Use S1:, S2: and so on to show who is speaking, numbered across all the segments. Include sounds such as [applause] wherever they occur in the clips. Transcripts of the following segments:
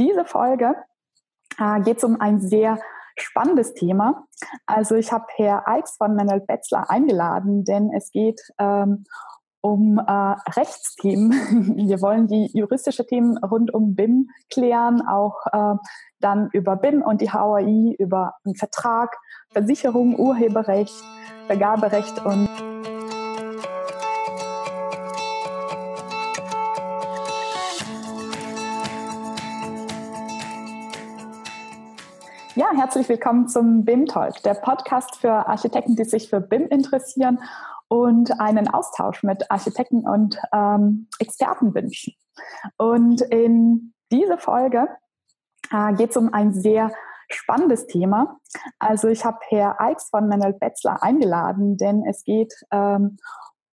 S1: diese Folge äh, geht es um ein sehr spannendes Thema. Also ich habe Herr Eichs von Manuel Betzler eingeladen, denn es geht ähm, um äh, Rechtsthemen. [laughs] Wir wollen die juristische Themen rund um BIM klären, auch äh, dann über BIM und die HAI, über einen Vertrag, Versicherung, Urheberrecht, Vergaberecht und herzlich willkommen zum BIM Talk, der Podcast für Architekten, die sich für BIM interessieren und einen Austausch mit Architekten und ähm, Experten wünschen. Und in dieser Folge äh, geht es um ein sehr spannendes Thema. Also ich habe Herr Eichs von Manuel Betzler eingeladen, denn es geht ähm,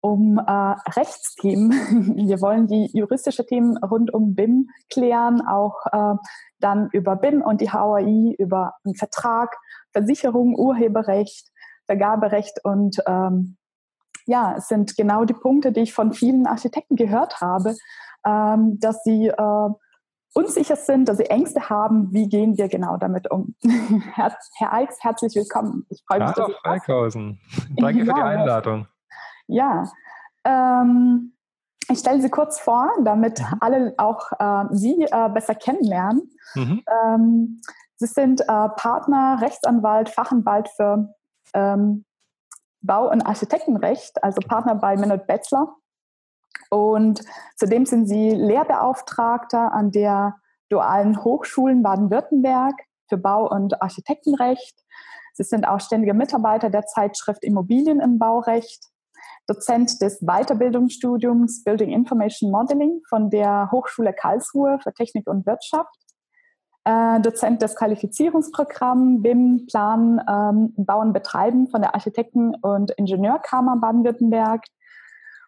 S1: um äh, Rechtsthemen. [laughs] Wir wollen die juristische Themen rund um BIM klären, auch äh, dann über BIM und die HAI, über einen Vertrag, Versicherung, Urheberrecht, Vergaberecht und ähm, ja, es sind genau die Punkte, die ich von vielen Architekten gehört habe, ähm, dass sie äh, unsicher sind, dass sie Ängste haben. Wie gehen wir genau damit um? [laughs] Herr, Herr Eichs, herzlich willkommen.
S2: Ich freue mich, Hallo, dass Eichhausen. Danke ja, für die [laughs] Einladung.
S1: Ja, ähm, ich stelle sie kurz vor, damit mhm. alle auch äh, Sie äh, besser kennenlernen. Mhm. Ähm, sie sind äh, Partner, Rechtsanwalt, Fachanwalt für ähm, Bau- und Architektenrecht, also Partner bei Minot Betzler. Und zudem sind Sie Lehrbeauftragter an der Dualen Hochschulen Baden-Württemberg für Bau- und Architektenrecht. Sie sind auch ständige Mitarbeiter der Zeitschrift Immobilien im Baurecht Dozent des Weiterbildungsstudiums Building Information Modeling von der Hochschule Karlsruhe für Technik und Wirtschaft. Äh, Dozent des Qualifizierungsprogramms BIM, Plan, ähm, Bauen, Betreiben von der Architekten- und Ingenieurkammer Baden-Württemberg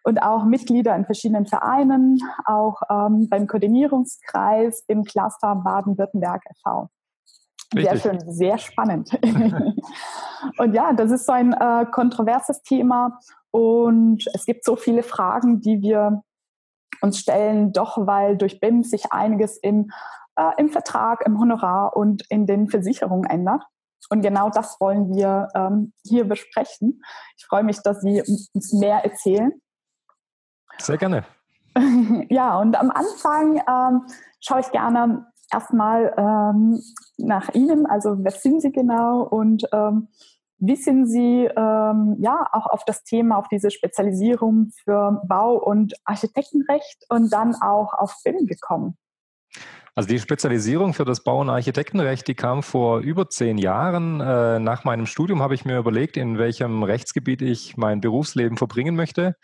S1: und auch Mitglieder in verschiedenen Vereinen, auch ähm, beim Koordinierungskreis im Cluster Baden-Württemberg e.V. Sehr schön, sehr spannend. [laughs] und ja, das ist so ein äh, kontroverses Thema und es gibt so viele Fragen, die wir uns stellen, doch weil durch BIM sich einiges im, äh, im Vertrag, im Honorar und in den Versicherungen ändert. Und genau das wollen wir ähm, hier besprechen. Ich freue mich, dass Sie uns mehr erzählen.
S2: Sehr gerne. [laughs]
S1: ja, und am Anfang ähm, schaue ich gerne erstmal ähm, nach Ihnen. Also, wer sind Sie genau und ähm, wie sind Sie ähm, ja auch auf das Thema, auf diese Spezialisierung für Bau- und Architektenrecht und dann auch auf BIM gekommen?
S2: Also die Spezialisierung für das Bau- und Architektenrecht, die kam vor über zehn Jahren. Äh, nach meinem Studium habe ich mir überlegt, in welchem Rechtsgebiet ich mein Berufsleben verbringen möchte.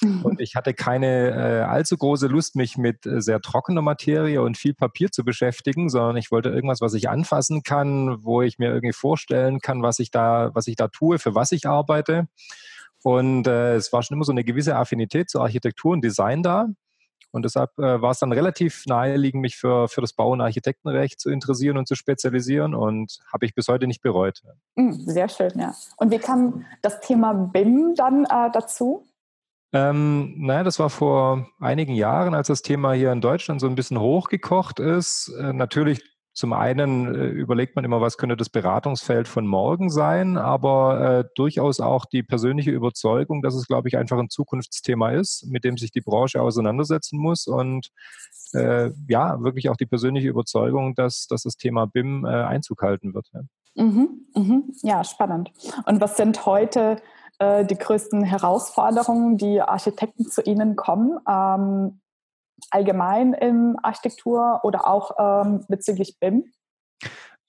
S2: Mhm. Und ich hatte keine äh, allzu große Lust, mich mit äh, sehr trockener Materie und viel Papier zu beschäftigen, sondern ich wollte irgendwas, was ich anfassen kann, wo ich mir irgendwie vorstellen kann, was ich da, was ich da tue, für was ich arbeite. Und äh, es war schon immer so eine gewisse Affinität zu Architektur und Design da. Und deshalb äh, war es dann relativ naheliegend, mich für, für das Bau- und Architektenrecht zu interessieren und zu spezialisieren und habe ich bis heute nicht bereut.
S1: Mm, sehr schön, ja. Und wie kam das Thema BIM dann äh, dazu?
S2: Ähm, naja, das war vor einigen Jahren, als das Thema hier in Deutschland so ein bisschen hochgekocht ist. Äh, natürlich zum einen äh, überlegt man immer, was könnte das Beratungsfeld von morgen sein, aber äh, durchaus auch die persönliche Überzeugung, dass es, glaube ich, einfach ein Zukunftsthema ist, mit dem sich die Branche auseinandersetzen muss und äh, ja, wirklich auch die persönliche Überzeugung, dass, dass das Thema BIM äh, Einzug halten wird. Ja.
S1: Mhm, mhm. ja, spannend. Und was sind heute äh, die größten Herausforderungen, die Architekten zu Ihnen kommen? Ähm, allgemein in Architektur oder auch ähm, bezüglich BIM?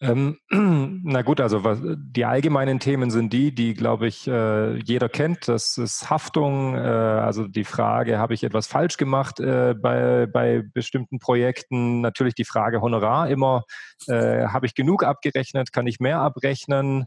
S2: Ähm, [clears throat] na gut, also was, die allgemeinen Themen sind die, die, glaube ich, äh, jeder kennt. Das ist Haftung, äh, also die Frage, habe ich etwas falsch gemacht äh, bei, bei bestimmten Projekten? Natürlich die Frage Honorar immer, äh, habe ich genug abgerechnet, kann ich mehr abrechnen?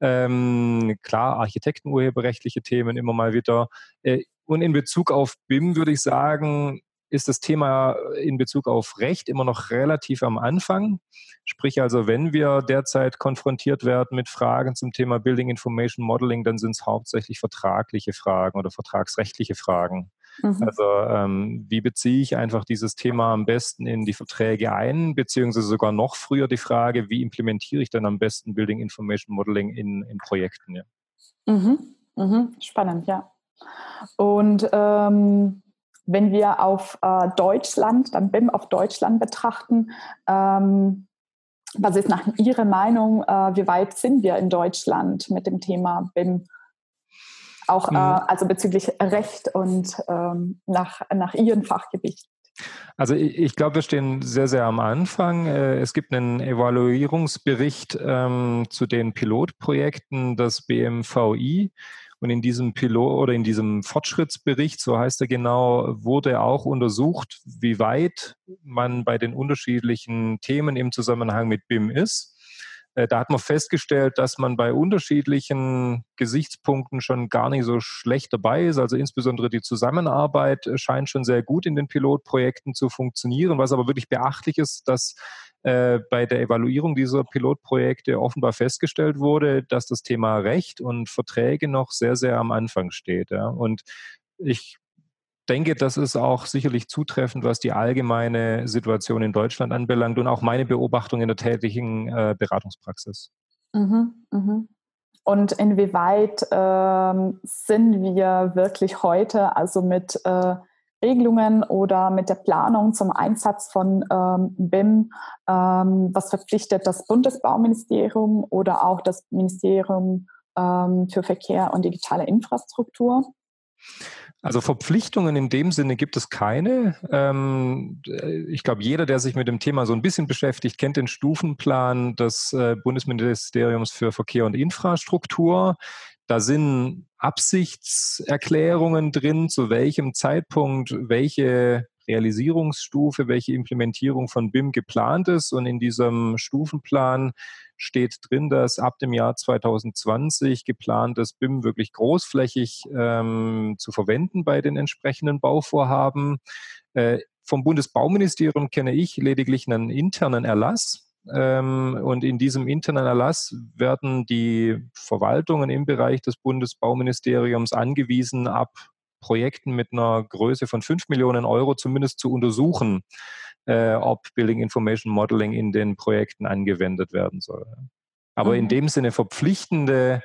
S2: Ähm, klar, Architektenurheberrechtliche Themen immer mal wieder. Äh, und in Bezug auf BIM würde ich sagen, ist das Thema in Bezug auf Recht immer noch relativ am Anfang. Sprich also, wenn wir derzeit konfrontiert werden mit Fragen zum Thema Building Information Modeling, dann sind es hauptsächlich vertragliche Fragen oder vertragsrechtliche Fragen. Mhm. Also ähm, wie beziehe ich einfach dieses Thema am besten in die Verträge ein, beziehungsweise sogar noch früher die Frage, wie implementiere ich dann am besten Building Information Modeling in, in Projekten? Ja.
S1: Mhm. Mhm. Spannend, ja. Und ähm, wenn wir auf äh, Deutschland, dann BIM auf Deutschland betrachten, ähm, was ist nach Ihrer Meinung, äh, wie weit sind wir in Deutschland mit dem Thema BIM? Auch mhm. äh, also bezüglich Recht und ähm, nach, nach Ihrem Fachgebiet.
S2: Also ich, ich glaube, wir stehen sehr, sehr am Anfang. Äh, es gibt einen Evaluierungsbericht ähm, zu den Pilotprojekten des BMVI. Und in diesem Pilot oder in diesem Fortschrittsbericht, so heißt er genau, wurde auch untersucht, wie weit man bei den unterschiedlichen Themen im Zusammenhang mit BIM ist. Äh, da hat man festgestellt, dass man bei unterschiedlichen Gesichtspunkten schon gar nicht so schlecht dabei ist. Also insbesondere die Zusammenarbeit äh, scheint schon sehr gut in den Pilotprojekten zu funktionieren. Was aber wirklich beachtlich ist, dass äh, bei der Evaluierung dieser Pilotprojekte offenbar festgestellt wurde, dass das Thema Recht und Verträge noch sehr, sehr am Anfang steht. Und ich denke, das ist auch sicherlich zutreffend, was die allgemeine Situation in Deutschland anbelangt und auch meine Beobachtung in der täglichen äh, Beratungspraxis. Mhm,
S1: mhm. Und inwieweit ähm, sind wir wirklich heute, also mit äh, Regelungen oder mit der Planung zum Einsatz von ähm, BIM, ähm, was verpflichtet das Bundesbauministerium oder auch das Ministerium ähm, für Verkehr und digitale Infrastruktur?
S2: Also Verpflichtungen in dem Sinne gibt es keine. Ähm, ich glaube, jeder, der sich mit dem Thema so ein bisschen beschäftigt, kennt den Stufenplan des äh, Bundesministeriums für Verkehr und Infrastruktur. Da sind Absichtserklärungen drin, zu welchem Zeitpunkt welche Realisierungsstufe, welche Implementierung von BIM geplant ist. Und in diesem Stufenplan steht drin, dass ab dem Jahr 2020 geplant ist, BIM wirklich großflächig ähm, zu verwenden bei den entsprechenden Bauvorhaben. Äh, vom Bundesbauministerium kenne ich lediglich einen internen Erlass. Ähm, und in diesem internen Erlass werden die Verwaltungen im Bereich des Bundesbauministeriums angewiesen, ab Projekten mit einer Größe von 5 Millionen Euro zumindest zu untersuchen, äh, ob Building Information Modeling in den Projekten angewendet werden soll. Aber mhm. in dem Sinne verpflichtende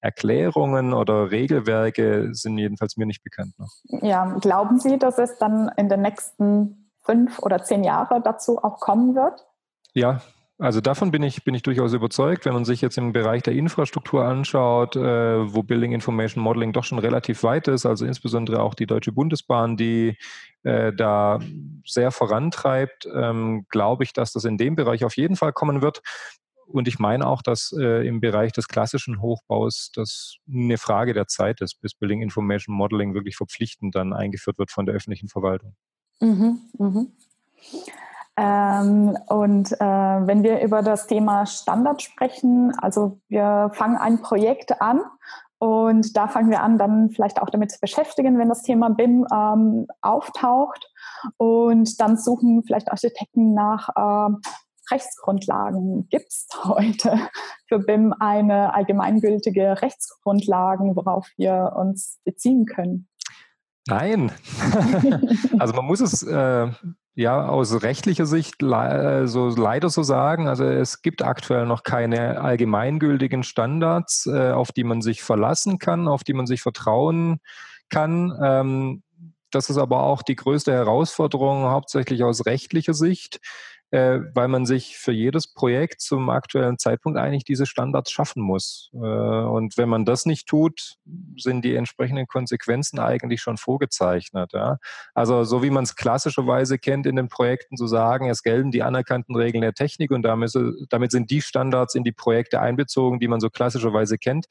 S2: Erklärungen oder Regelwerke sind jedenfalls mir nicht bekannt noch.
S1: Ja, glauben Sie, dass es dann in den nächsten fünf oder zehn Jahren dazu auch kommen wird?
S2: Ja, also davon bin ich, bin ich durchaus überzeugt. Wenn man sich jetzt im Bereich der Infrastruktur anschaut, äh, wo Building Information Modeling doch schon relativ weit ist, also insbesondere auch die Deutsche Bundesbahn, die äh, da sehr vorantreibt, ähm, glaube ich, dass das in dem Bereich auf jeden Fall kommen wird. Und ich meine auch, dass äh, im Bereich des klassischen Hochbaus das eine Frage der Zeit ist, bis Building Information Modeling wirklich verpflichtend dann eingeführt wird von der öffentlichen Verwaltung. Mhm, mhm.
S1: Ähm, und äh, wenn wir über das Thema Standard sprechen, also wir fangen ein Projekt an und da fangen wir an, dann vielleicht auch damit zu beschäftigen, wenn das Thema BIM ähm, auftaucht. Und dann suchen vielleicht Architekten nach äh, Rechtsgrundlagen. Gibt es heute für BIM eine allgemeingültige Rechtsgrundlagen, worauf wir uns beziehen können?
S2: Nein. [laughs] also man muss es äh, ja, aus rechtlicher Sicht le so leider so sagen. Also es gibt aktuell noch keine allgemeingültigen Standards, äh, auf die man sich verlassen kann, auf die man sich vertrauen kann. Ähm, das ist aber auch die größte Herausforderung, hauptsächlich aus rechtlicher Sicht äh, weil man sich für jedes Projekt zum aktuellen Zeitpunkt eigentlich diese Standards schaffen muss. Äh, und wenn man das nicht tut, sind die entsprechenden Konsequenzen eigentlich schon vorgezeichnet. Ja? Also so wie man es klassischerweise kennt in den Projekten zu sagen, es gelten die anerkannten Regeln der Technik und damit, damit sind die Standards in die Projekte einbezogen, die man so klassischerweise kennt.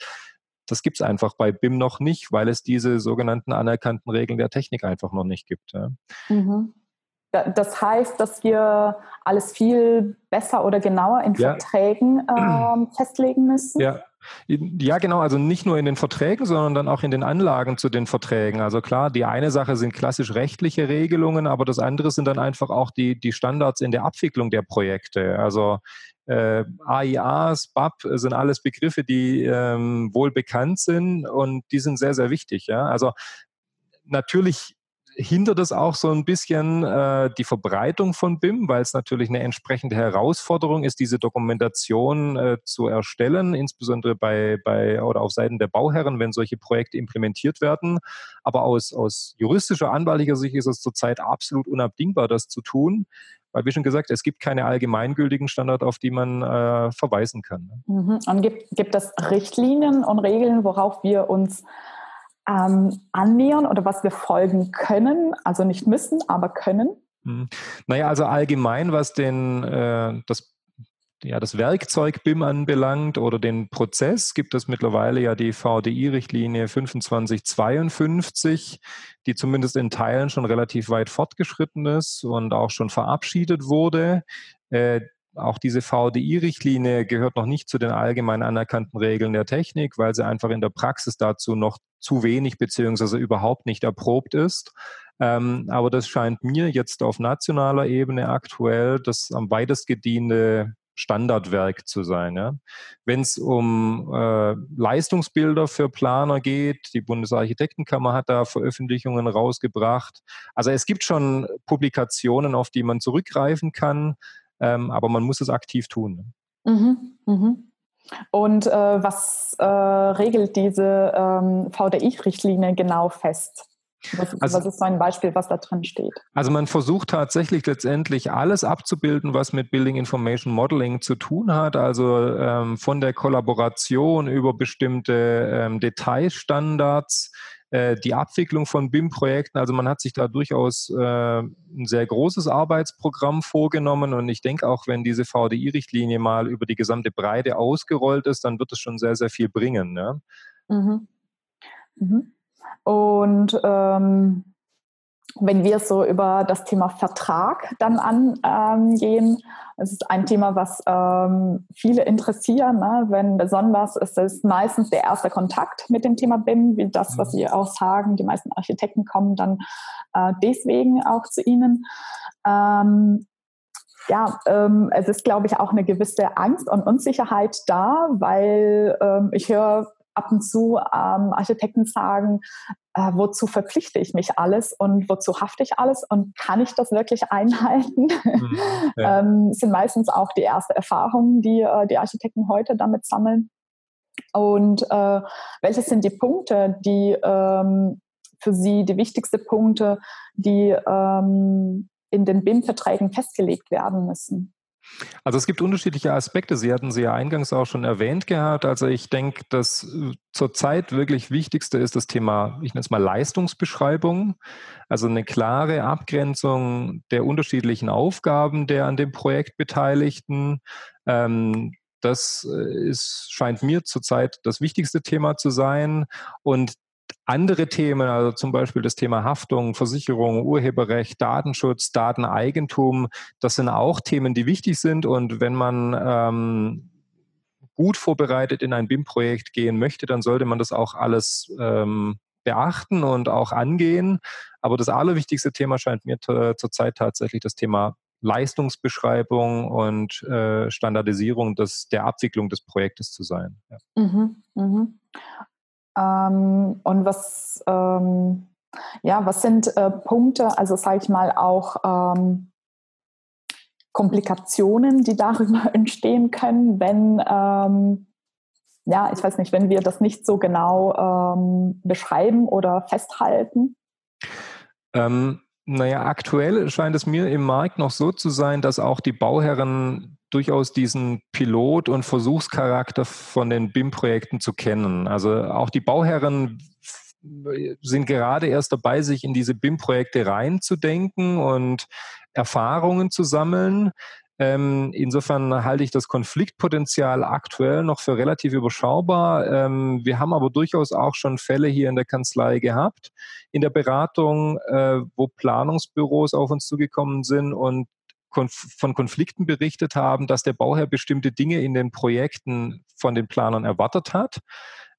S2: Das gibt es einfach bei BIM noch nicht, weil es diese sogenannten anerkannten Regeln der Technik einfach noch nicht gibt. Ja. Mhm.
S1: Das heißt, dass wir alles viel besser oder genauer in ja. Verträgen [clears throat] äh, festlegen müssen.
S2: Ja. Ja, genau. Also nicht nur in den Verträgen, sondern dann auch in den Anlagen zu den Verträgen. Also klar, die eine Sache sind klassisch rechtliche Regelungen, aber das andere sind dann einfach auch die, die Standards in der Abwicklung der Projekte. Also äh, AIAs, BAP sind alles Begriffe, die ähm, wohl bekannt sind und die sind sehr, sehr wichtig. Ja? Also natürlich hindert es auch so ein bisschen äh, die Verbreitung von BIM, weil es natürlich eine entsprechende Herausforderung ist, diese Dokumentation äh, zu erstellen, insbesondere bei, bei oder auf Seiten der Bauherren, wenn solche Projekte implementiert werden. Aber aus, aus juristischer, anwaltlicher Sicht ist es zurzeit absolut unabdingbar, das zu tun. Weil, wie schon gesagt, es gibt keine allgemeingültigen Standards, auf die man äh, verweisen kann.
S1: Ne? Mhm. Und gibt, gibt es Richtlinien und Regeln, worauf wir uns ähm, annähern oder was wir folgen können, also nicht müssen, aber können?
S2: Hm. Naja, also allgemein, was den, äh, das, ja, das Werkzeug BIM anbelangt oder den Prozess, gibt es mittlerweile ja die VDI-Richtlinie 2552, die zumindest in Teilen schon relativ weit fortgeschritten ist und auch schon verabschiedet wurde. Äh, auch diese VDI-Richtlinie gehört noch nicht zu den allgemein anerkannten Regeln der Technik, weil sie einfach in der Praxis dazu noch zu wenig beziehungsweise überhaupt nicht erprobt ist. Ähm, aber das scheint mir jetzt auf nationaler Ebene aktuell das am weitest gediente Standardwerk zu sein. Ja. Wenn es um äh, Leistungsbilder für Planer geht, die Bundesarchitektenkammer hat da Veröffentlichungen rausgebracht. Also es gibt schon Publikationen, auf die man zurückgreifen kann, ähm, aber man muss es aktiv tun.
S1: Ne? Mhm, mhm. Und äh, was äh, regelt diese ähm, VDI-Richtlinie genau fest? Was, also, was, ist so ein Beispiel, was da drin steht?
S2: Also man versucht tatsächlich letztendlich alles abzubilden, was mit Building Information Modeling zu tun hat. Also ähm, von der Kollaboration über bestimmte ähm, Detailstandards die Abwicklung von BIM-Projekten. Also man hat sich da durchaus äh, ein sehr großes Arbeitsprogramm vorgenommen und ich denke auch, wenn diese VDI-Richtlinie mal über die gesamte Breite ausgerollt ist, dann wird es schon sehr, sehr viel bringen. Ne? Mhm.
S1: Mhm. Und ähm, wenn wir so über das Thema Vertrag dann angehen, es ist ein Thema, was ähm, viele interessieren, ne? wenn besonders ist es meistens der erste Kontakt mit dem Thema BIM, wie das, was Sie auch sagen. Die meisten Architekten kommen dann äh, deswegen auch zu Ihnen. Ähm, ja, ähm, es ist, glaube ich, auch eine gewisse Angst und Unsicherheit da, weil ähm, ich höre ab und zu ähm, Architekten sagen, äh, wozu verpflichte ich mich alles und wozu hafte ich alles und kann ich das wirklich einhalten? Mhm, [laughs] ja. ähm, sind meistens auch die ersten Erfahrungen, die äh, die Architekten heute damit sammeln. Und äh, welche sind die Punkte, die ähm, für Sie die wichtigsten Punkte, die ähm, in den BIM-Verträgen festgelegt werden müssen?
S2: Also es gibt unterschiedliche Aspekte. Sie hatten sie ja eingangs auch schon erwähnt gehabt. Also ich denke, das äh, zurzeit wirklich Wichtigste ist das Thema, ich nenne es mal Leistungsbeschreibung. Also eine klare Abgrenzung der unterschiedlichen Aufgaben der an dem Projekt Beteiligten. Ähm, das äh, ist, scheint mir zurzeit das wichtigste Thema zu sein. Und andere Themen, also zum Beispiel das Thema Haftung, Versicherung, Urheberrecht, Datenschutz, Dateneigentum, das sind auch Themen, die wichtig sind. Und wenn man ähm, gut vorbereitet in ein BIM-Projekt gehen möchte, dann sollte man das auch alles ähm, beachten und auch angehen. Aber das allerwichtigste Thema scheint mir zurzeit tatsächlich das Thema Leistungsbeschreibung und äh, Standardisierung des, der Abwicklung des Projektes zu sein. Ja. Mhm, mh.
S1: Ähm, und was, ähm, ja, was sind äh, Punkte, also sage ich mal auch ähm, Komplikationen, die darüber [laughs] entstehen können, wenn, ähm, ja, ich weiß nicht, wenn wir das nicht so genau ähm, beschreiben oder festhalten?
S2: Ähm, naja, aktuell scheint es mir im Markt noch so zu sein, dass auch die Bauherren durchaus diesen Pilot- und Versuchscharakter von den BIM-Projekten zu kennen. Also auch die Bauherren sind gerade erst dabei, sich in diese BIM-Projekte reinzudenken und Erfahrungen zu sammeln. Ähm, insofern halte ich das Konfliktpotenzial aktuell noch für relativ überschaubar. Ähm, wir haben aber durchaus auch schon Fälle hier in der Kanzlei gehabt, in der Beratung, äh, wo Planungsbüros auf uns zugekommen sind und von Konflikten berichtet haben, dass der Bauherr bestimmte Dinge in den Projekten von den Planern erwartet hat.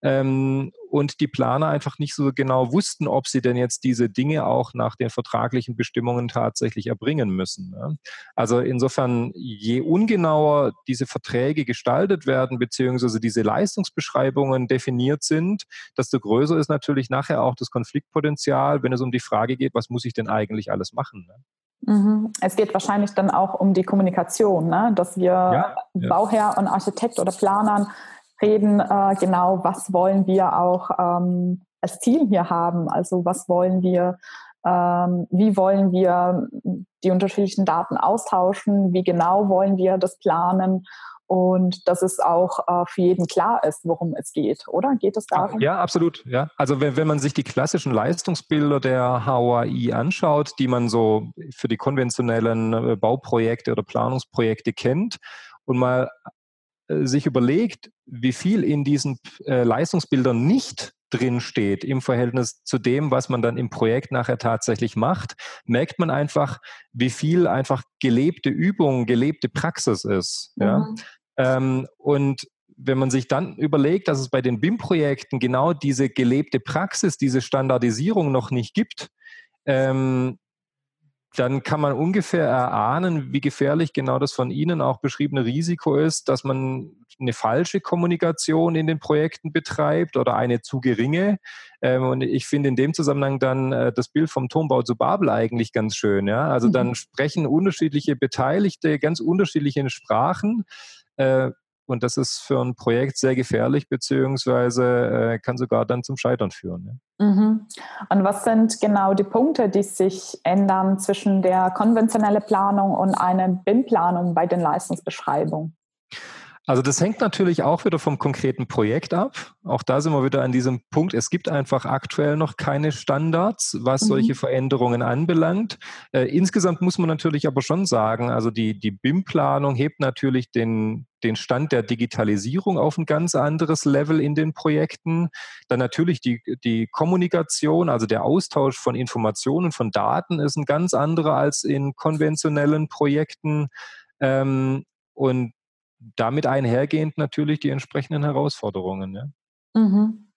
S2: ähm, und die Planer einfach nicht so genau wussten, ob sie denn jetzt diese Dinge auch nach den vertraglichen Bestimmungen tatsächlich erbringen müssen. Ne? Also insofern, je ungenauer diese Verträge gestaltet werden, beziehungsweise diese Leistungsbeschreibungen definiert sind, desto größer ist natürlich nachher auch das Konfliktpotenzial, wenn es um die Frage geht, was muss ich denn eigentlich alles machen. Ne?
S1: Mhm. Es geht wahrscheinlich dann auch um die Kommunikation, ne? dass wir ja, ja. Bauherr und Architekt oder Planern reden, äh, genau, was wollen wir auch ähm, als Ziel hier haben. Also was wollen wir, ähm, wie wollen wir die unterschiedlichen Daten austauschen, wie genau wollen wir das planen und dass es auch äh, für jeden klar ist, worum es geht, oder? Geht es darum?
S2: Ja, absolut. Ja. Also wenn, wenn man sich die klassischen Leistungsbilder der HOI anschaut, die man so für die konventionellen äh, Bauprojekte oder Planungsprojekte kennt und mal äh, sich überlegt, wie viel in diesen äh, Leistungsbildern nicht drin steht im Verhältnis zu dem, was man dann im Projekt nachher tatsächlich macht, merkt man einfach, wie viel einfach gelebte Übung, gelebte Praxis ist. Mhm. Ja? Ähm, und wenn man sich dann überlegt, dass es bei den BIM-Projekten genau diese gelebte Praxis, diese Standardisierung noch nicht gibt, ähm, dann kann man ungefähr erahnen, wie gefährlich genau das von Ihnen auch beschriebene Risiko ist, dass man eine falsche Kommunikation in den Projekten betreibt oder eine zu geringe. Ähm, und ich finde in dem Zusammenhang dann äh, das Bild vom Turmbau zu Babel eigentlich ganz schön. Ja? Also dann mhm. sprechen unterschiedliche Beteiligte ganz unterschiedliche Sprachen. Äh, und das ist für ein Projekt sehr gefährlich, beziehungsweise äh, kann sogar dann zum Scheitern führen.
S1: Ja. Mhm. Und was sind genau die Punkte, die sich ändern zwischen der konventionellen Planung und einer BIM-Planung bei den Leistungsbeschreibungen?
S2: Also das hängt natürlich auch wieder vom konkreten Projekt ab. Auch da sind wir wieder an diesem Punkt. Es gibt einfach aktuell noch keine Standards, was mhm. solche Veränderungen anbelangt. Äh, insgesamt muss man natürlich aber schon sagen, also die, die BIM-Planung hebt natürlich den, den Stand der Digitalisierung auf ein ganz anderes Level in den Projekten. Dann natürlich die, die Kommunikation, also der Austausch von Informationen, von Daten ist ein ganz anderer als in konventionellen Projekten. Ähm, und damit einhergehend natürlich die entsprechenden Herausforderungen. Ja.
S1: Mhm.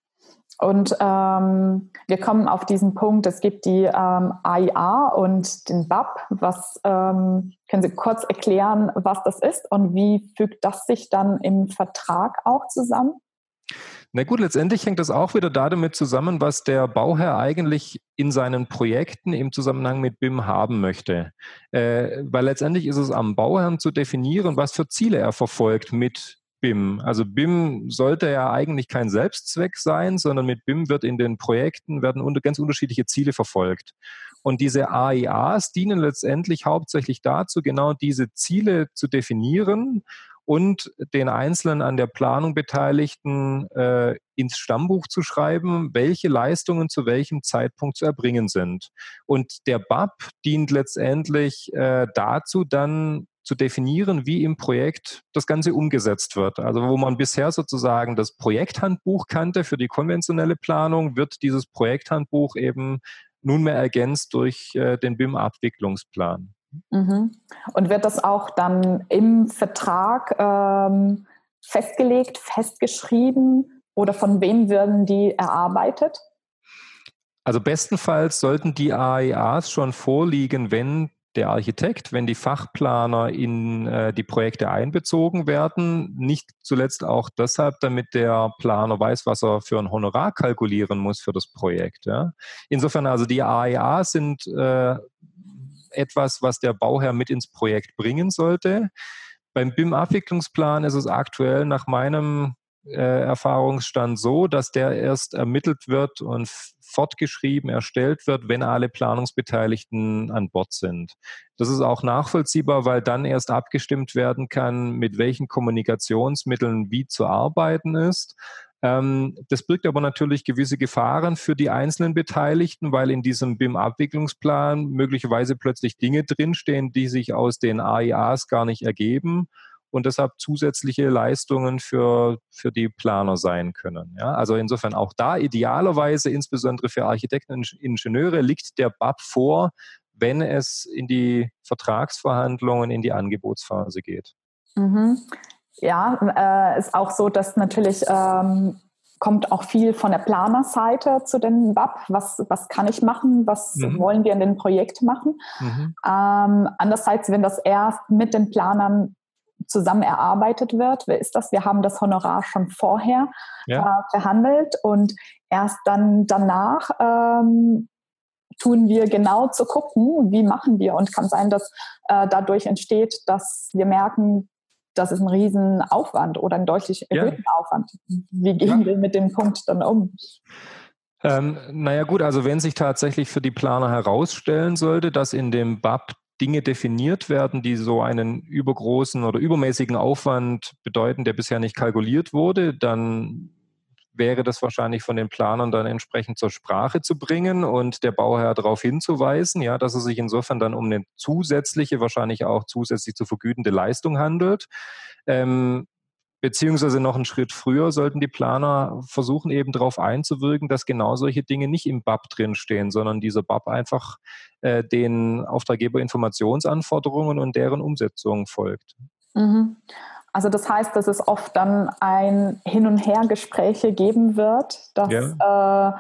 S1: Und ähm, wir kommen auf diesen Punkt, es gibt die ähm, AIA und den BAP. Was ähm, können Sie kurz erklären, was das ist und wie fügt das sich dann im Vertrag auch zusammen?
S2: Na gut, letztendlich hängt das auch wieder damit zusammen, was der Bauherr eigentlich in seinen Projekten im Zusammenhang mit BIM haben möchte. Äh, weil letztendlich ist es am Bauherrn zu definieren, was für Ziele er verfolgt mit BIM. Also BIM sollte ja eigentlich kein Selbstzweck sein, sondern mit BIM wird in den Projekten werden ganz unterschiedliche Ziele verfolgt. Und diese AIAs dienen letztendlich hauptsächlich dazu, genau diese Ziele zu definieren und den einzelnen an der Planung Beteiligten äh, ins Stammbuch zu schreiben, welche Leistungen zu welchem Zeitpunkt zu erbringen sind. Und der BAP dient letztendlich äh, dazu, dann zu definieren, wie im Projekt das Ganze umgesetzt wird. Also wo man bisher sozusagen das Projekthandbuch kannte für die konventionelle Planung, wird dieses Projekthandbuch eben nunmehr ergänzt durch äh, den BIM-Abwicklungsplan.
S1: Mhm. Und wird das auch dann im Vertrag ähm, festgelegt, festgeschrieben oder von wem werden die erarbeitet?
S2: Also bestenfalls sollten die AIAs schon vorliegen, wenn der Architekt, wenn die Fachplaner in äh, die Projekte einbezogen werden. Nicht zuletzt auch deshalb, damit der Planer weiß, was er für ein Honorar kalkulieren muss für das Projekt. Ja. Insofern also die AIAs sind äh, etwas, was der Bauherr mit ins Projekt bringen sollte. Beim BIM-Abwicklungsplan ist es aktuell nach meinem äh, Erfahrungsstand so, dass der erst ermittelt wird und fortgeschrieben, erstellt wird, wenn alle Planungsbeteiligten an Bord sind. Das ist auch nachvollziehbar, weil dann erst abgestimmt werden kann, mit welchen Kommunikationsmitteln wie zu arbeiten ist. Ähm, das birgt aber natürlich gewisse Gefahren für die einzelnen Beteiligten, weil in diesem BIM-Abwicklungsplan möglicherweise plötzlich Dinge drinstehen, die sich aus den AIAs gar nicht ergeben und deshalb zusätzliche Leistungen für, für die Planer sein können. Ja, also insofern auch da idealerweise, insbesondere für Architekten und Ingenieure, liegt der BAP vor, wenn es in die Vertragsverhandlungen, in die Angebotsphase geht.
S1: Mhm. Ja, äh, ist auch so, dass natürlich ähm, kommt auch viel von der Planerseite zu den BAP. Was, was kann ich machen? Was mhm. wollen wir in dem Projekt machen? Mhm. Ähm, andererseits, wenn das erst mit den Planern zusammen erarbeitet wird, wer ist das? Wir haben das Honorar schon vorher ja. äh, verhandelt und erst dann danach ähm, tun wir genau zu gucken, wie machen wir und kann sein, dass äh, dadurch entsteht, dass wir merken, das ist ein Riesenaufwand oder ein deutlich erhöhten ja. Aufwand. Wie gehen ja. wir mit dem Punkt dann um?
S2: Ähm, naja gut, also wenn sich tatsächlich für die Planer herausstellen sollte, dass in dem BAP Dinge definiert werden, die so einen übergroßen oder übermäßigen Aufwand bedeuten, der bisher nicht kalkuliert wurde, dann wäre das wahrscheinlich von den Planern dann entsprechend zur Sprache zu bringen und der Bauherr darauf hinzuweisen, ja, dass es sich insofern dann um eine zusätzliche, wahrscheinlich auch zusätzlich zu vergütende Leistung handelt. Ähm, beziehungsweise noch einen Schritt früher sollten die Planer versuchen, eben darauf einzuwirken, dass genau solche Dinge nicht im BAP drinstehen, sondern dieser BAP einfach äh, den Auftraggeberinformationsanforderungen und deren Umsetzung folgt.
S1: Mhm. Also das heißt, dass es oft dann ein Hin- und Her-Gespräche geben wird, dass ja. äh,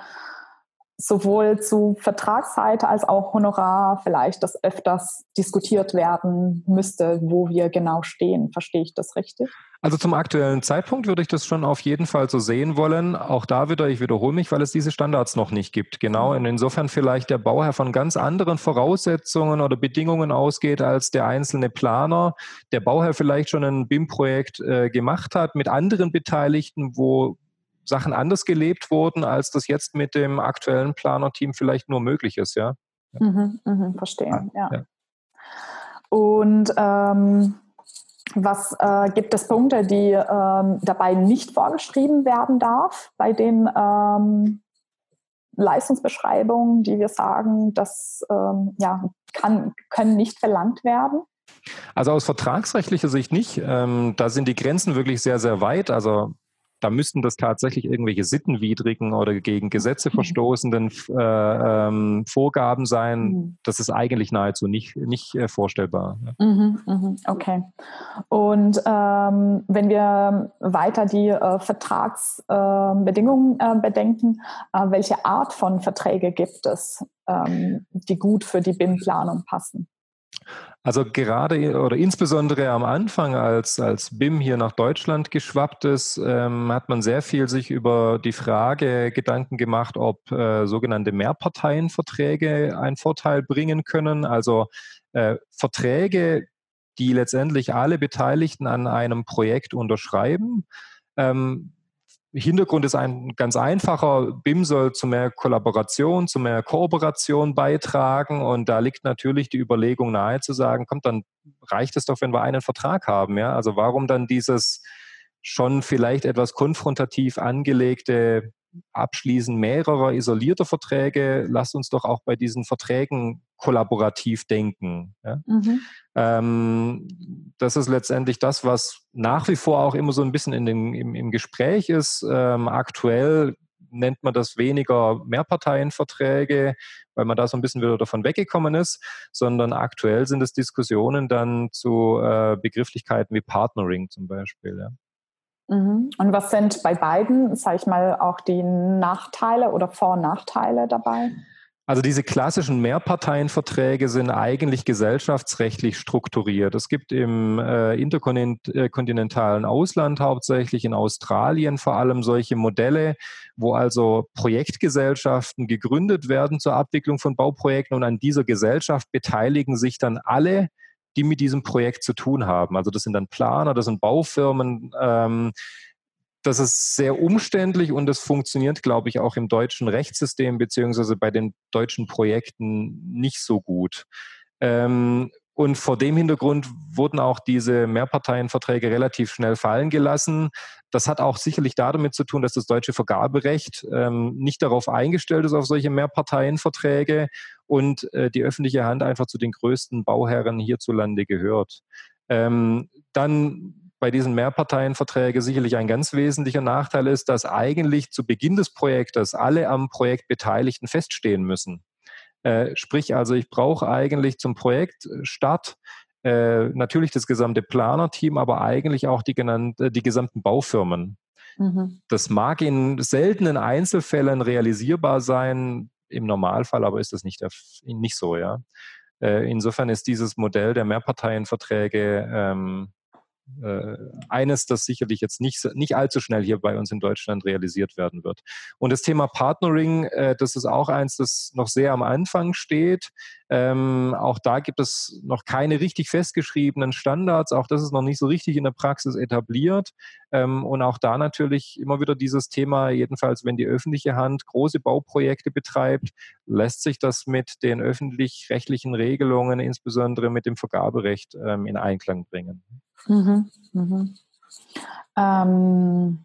S1: sowohl zu Vertragsseite als auch Honorar vielleicht das öfters diskutiert werden müsste, wo wir genau stehen. Verstehe ich das richtig?
S2: Also zum aktuellen Zeitpunkt würde ich das schon auf jeden Fall so sehen wollen. Auch da wieder, ich wiederhole mich, weil es diese Standards noch nicht gibt. Genau, und insofern vielleicht der Bauherr von ganz anderen Voraussetzungen oder Bedingungen ausgeht als der einzelne Planer. Der Bauherr vielleicht schon ein BIM-Projekt äh, gemacht hat mit anderen Beteiligten, wo Sachen anders gelebt wurden, als das jetzt mit dem aktuellen Planerteam vielleicht nur möglich ist, ja.
S1: Mhm, mh, verstehe, ja. ja. Und ähm, was äh, gibt es Punkte, die ähm, dabei nicht vorgeschrieben werden darf bei den ähm, Leistungsbeschreibungen, die wir sagen, das ähm, ja, kann, können nicht verlangt werden?
S2: Also aus vertragsrechtlicher Sicht nicht. Ähm, da sind die Grenzen wirklich sehr, sehr weit. Also da müssten das tatsächlich irgendwelche sittenwidrigen oder gegen Gesetze mhm. verstoßenden äh, ähm, Vorgaben sein. Mhm. Das ist eigentlich nahezu nicht, nicht äh, vorstellbar.
S1: Mhm, mhm, okay. Und ähm, wenn wir weiter die äh, Vertragsbedingungen äh, bedenken, äh, welche Art von Verträge gibt es, ähm, die gut für die BIM-Planung passen?
S2: Also gerade oder insbesondere am Anfang, als, als BIM hier nach Deutschland geschwappt ist, ähm, hat man sehr viel sich über die Frage Gedanken gemacht, ob äh, sogenannte Mehrparteienverträge einen Vorteil bringen können. Also äh, Verträge, die letztendlich alle Beteiligten an einem Projekt unterschreiben. Ähm, Hintergrund ist ein ganz einfacher. BIM soll zu mehr Kollaboration, zu mehr Kooperation beitragen. Und da liegt natürlich die Überlegung nahe zu sagen, kommt, dann reicht es doch, wenn wir einen Vertrag haben. Ja? Also warum dann dieses schon vielleicht etwas konfrontativ angelegte Abschließen mehrerer isolierter Verträge, lasst uns doch auch bei diesen Verträgen kollaborativ denken. Ja? Mhm. Ähm, das ist letztendlich das, was nach wie vor auch immer so ein bisschen in den, im, im Gespräch ist. Ähm, aktuell nennt man das weniger Mehrparteienverträge, weil man da so ein bisschen wieder davon weggekommen ist, sondern aktuell sind es Diskussionen dann zu äh, Begrifflichkeiten wie Partnering zum Beispiel. Ja.
S1: Mhm. Und was sind bei beiden, sage ich mal, auch die Nachteile oder Vor- und Nachteile dabei?
S2: Also diese klassischen Mehrparteienverträge sind eigentlich gesellschaftsrechtlich strukturiert. Es gibt im äh, interkontinentalen Ausland hauptsächlich, in Australien vor allem solche Modelle, wo also Projektgesellschaften gegründet werden zur Abwicklung von Bauprojekten und an dieser Gesellschaft beteiligen sich dann alle die mit diesem Projekt zu tun haben. Also das sind dann Planer, das sind Baufirmen. Ähm, das ist sehr umständlich und das funktioniert, glaube ich, auch im deutschen Rechtssystem beziehungsweise bei den deutschen Projekten nicht so gut. Ähm, und vor dem Hintergrund wurden auch diese Mehrparteienverträge relativ schnell fallen gelassen. Das hat auch sicherlich damit zu tun, dass das deutsche Vergaberecht ähm, nicht darauf eingestellt ist, auf solche Mehrparteienverträge und äh, die öffentliche Hand einfach zu den größten Bauherren hierzulande gehört. Ähm, dann bei diesen Mehrparteienverträgen sicherlich ein ganz wesentlicher Nachteil ist, dass eigentlich zu Beginn des Projektes alle am Projekt Beteiligten feststehen müssen. Äh, sprich also, ich brauche eigentlich zum Projektstart äh, natürlich das gesamte Planerteam, aber eigentlich auch die, genannte, die gesamten Baufirmen. Mhm. Das mag in seltenen Einzelfällen realisierbar sein, im Normalfall aber ist das nicht, nicht so, ja. Äh, insofern ist dieses Modell der Mehrparteienverträge ähm, äh, eines, das sicherlich jetzt nicht, nicht allzu schnell hier bei uns in Deutschland realisiert werden wird. Und das Thema Partnering, äh, das ist auch eins, das noch sehr am Anfang steht. Ähm, auch da gibt es noch keine richtig festgeschriebenen Standards. Auch das ist noch nicht so richtig in der Praxis etabliert. Ähm, und auch da natürlich immer wieder dieses Thema, jedenfalls wenn die öffentliche Hand große Bauprojekte betreibt, lässt sich das mit den öffentlich-rechtlichen Regelungen, insbesondere mit dem Vergaberecht, ähm, in Einklang bringen. Mhm, mhm.
S1: Ähm,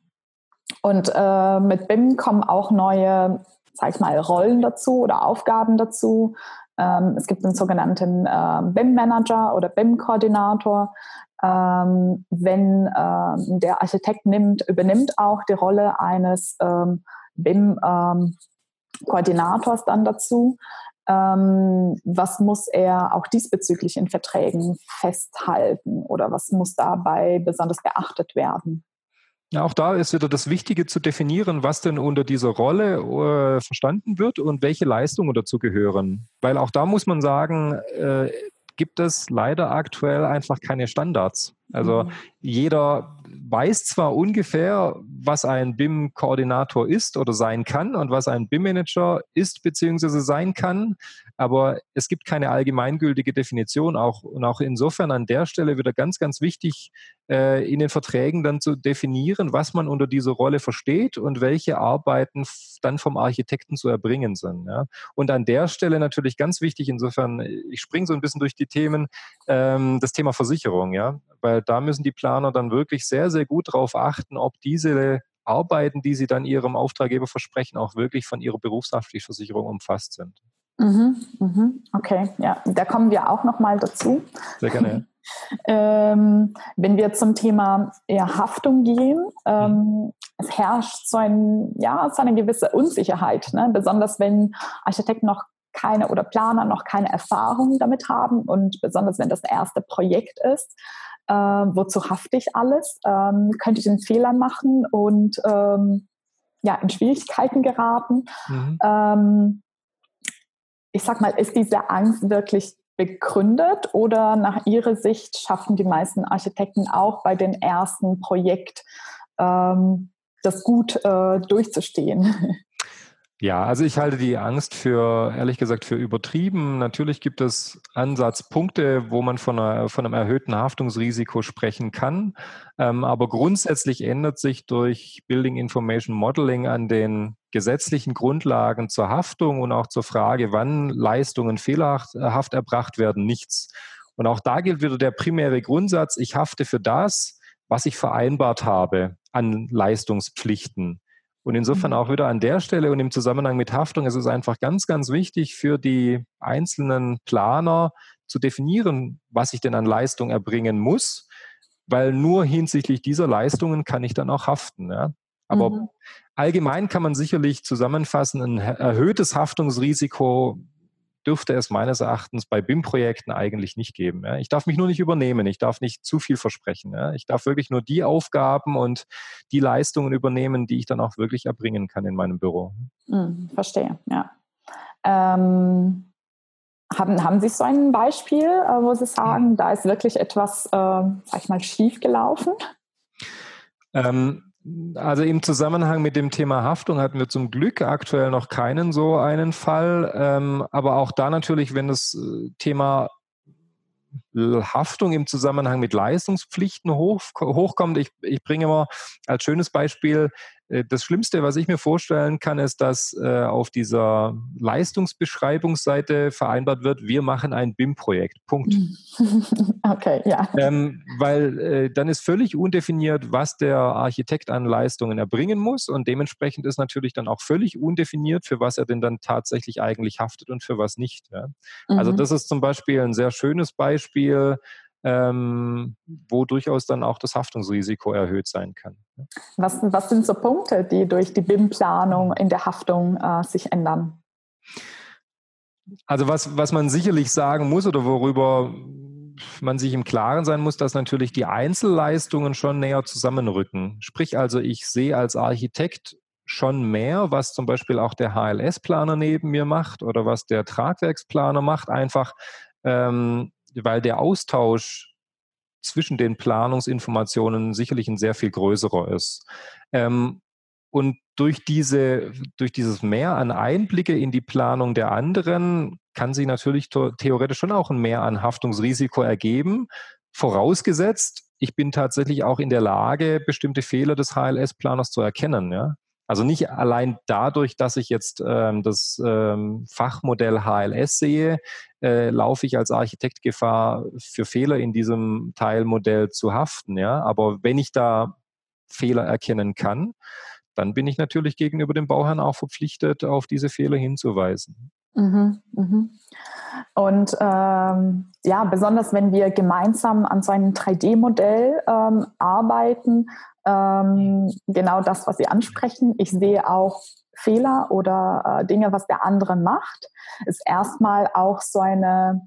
S1: und äh, mit BIM kommen auch neue, sag ich mal, Rollen dazu oder Aufgaben dazu. Ähm, es gibt einen sogenannten äh, BIM-Manager oder BIM-Koordinator. Ähm, wenn ähm, der Architekt nimmt, übernimmt auch die Rolle eines ähm, BIM-Koordinators dann dazu. Ähm, was muss er auch diesbezüglich in Verträgen festhalten oder was muss dabei besonders beachtet werden?
S2: Ja, auch da ist wieder das Wichtige zu definieren, was denn unter dieser Rolle äh, verstanden wird und welche Leistungen dazu gehören. Weil auch da muss man sagen, äh, gibt es leider aktuell einfach keine Standards. Also mhm. Jeder weiß zwar ungefähr, was ein BIM-Koordinator ist oder sein kann und was ein BIM-Manager ist bzw. sein kann, aber es gibt keine allgemeingültige Definition auch und auch insofern an der Stelle wieder ganz, ganz wichtig, äh, in den Verträgen dann zu definieren, was man unter dieser Rolle versteht und welche Arbeiten dann vom Architekten zu erbringen sind. Ja. Und an der Stelle natürlich ganz wichtig, insofern, ich springe so ein bisschen durch die Themen, ähm, das Thema Versicherung, ja, weil da müssen die Planer dann wirklich sehr, sehr gut darauf achten, ob diese Arbeiten, die sie dann ihrem Auftraggeber versprechen, auch wirklich von ihrer Berufshaftpflichtversicherung umfasst sind.
S1: Mhm, mhm, okay, ja, da kommen wir auch noch mal dazu.
S2: Sehr gerne. [laughs]
S1: ähm, wenn wir zum Thema eher Haftung gehen, ähm, mhm. es herrscht so, ein, ja, so eine gewisse Unsicherheit, ne? besonders wenn Architekten noch keine oder Planer noch keine Erfahrung damit haben und besonders wenn das erste Projekt ist äh, wozu hafte ich alles? Ähm, könnte ich einen Fehler machen und ähm, ja, in Schwierigkeiten geraten? Mhm. Ähm, ich sag mal, ist diese Angst wirklich begründet oder nach Ihrer Sicht schaffen die meisten Architekten auch bei dem ersten Projekt ähm, das gut äh, durchzustehen? [laughs]
S2: Ja, also ich halte die Angst für, ehrlich gesagt, für übertrieben. Natürlich gibt es Ansatzpunkte, wo man von, einer, von einem erhöhten Haftungsrisiko sprechen kann. Ähm, aber grundsätzlich ändert sich durch Building Information Modeling an den gesetzlichen Grundlagen zur Haftung und auch zur Frage, wann Leistungen fehlerhaft erbracht werden, nichts. Und auch da gilt wieder der primäre Grundsatz, ich hafte für das, was ich vereinbart habe an Leistungspflichten. Und insofern mhm. auch wieder an der Stelle und im Zusammenhang mit Haftung ist es einfach ganz, ganz wichtig für die einzelnen Planer zu definieren, was ich denn an Leistung erbringen muss, weil nur hinsichtlich dieser Leistungen kann ich dann auch haften. Ja? Aber mhm. allgemein kann man sicherlich zusammenfassen, ein erhöhtes Haftungsrisiko dürfte es meines Erachtens bei BIM-Projekten eigentlich nicht geben. Ja. Ich darf mich nur nicht übernehmen, ich darf nicht zu viel versprechen. Ja. Ich darf wirklich nur die Aufgaben und die Leistungen übernehmen, die ich dann auch wirklich erbringen kann in meinem Büro.
S1: Hm, verstehe, ja. Ähm, haben, haben Sie so ein Beispiel, äh, wo Sie sagen, da ist wirklich etwas, äh, sag ich mal, schief gelaufen?
S2: Ähm, also im Zusammenhang mit dem Thema Haftung hatten wir zum Glück aktuell noch keinen so einen Fall. Ähm, aber auch da natürlich, wenn das äh, Thema Haftung im Zusammenhang mit Leistungspflichten hoch, hochkommt. Ich, ich bringe mal als schönes Beispiel das Schlimmste, was ich mir vorstellen kann, ist, dass äh, auf dieser Leistungsbeschreibungsseite vereinbart wird, wir machen ein BIM-Projekt. Punkt. [laughs]
S1: Okay, ja.
S2: Ähm, weil äh, dann ist völlig undefiniert, was der Architekt an Leistungen erbringen muss und dementsprechend ist natürlich dann auch völlig undefiniert, für was er denn dann tatsächlich eigentlich haftet und für was nicht. Ja? Also mhm. das ist zum Beispiel ein sehr schönes Beispiel, ähm, wo durchaus dann auch das Haftungsrisiko erhöht sein kann.
S1: Was, was sind so Punkte, die durch die BIM-Planung in der Haftung äh, sich ändern?
S2: Also was, was man sicherlich sagen muss oder worüber man sich im Klaren sein muss, dass natürlich die Einzelleistungen schon näher zusammenrücken. Sprich also, ich sehe als Architekt schon mehr, was zum Beispiel auch der HLS-Planer neben mir macht oder was der Tragwerksplaner macht, einfach ähm, weil der Austausch zwischen den Planungsinformationen sicherlich ein sehr viel größerer ist. Ähm, und durch, diese, durch dieses Mehr an Einblicke in die Planung der anderen kann sich natürlich theoretisch schon auch ein Mehr an Haftungsrisiko ergeben, vorausgesetzt, ich bin tatsächlich auch in der Lage, bestimmte Fehler des HLS-Planers zu erkennen. Ja? Also nicht allein dadurch, dass ich jetzt ähm, das ähm, Fachmodell HLS sehe, äh, laufe ich als Architekt Gefahr, für Fehler in diesem Teilmodell zu haften. Ja? Aber wenn ich da Fehler erkennen kann, dann bin ich natürlich gegenüber dem Bauherrn auch verpflichtet, auf diese Fehler hinzuweisen. Mhm,
S1: mhm. Und ähm, ja, besonders wenn wir gemeinsam an so einem 3D-Modell ähm, arbeiten, ähm, genau das, was Sie ansprechen. Ich sehe auch Fehler oder äh, Dinge, was der andere macht, ist erstmal auch so eine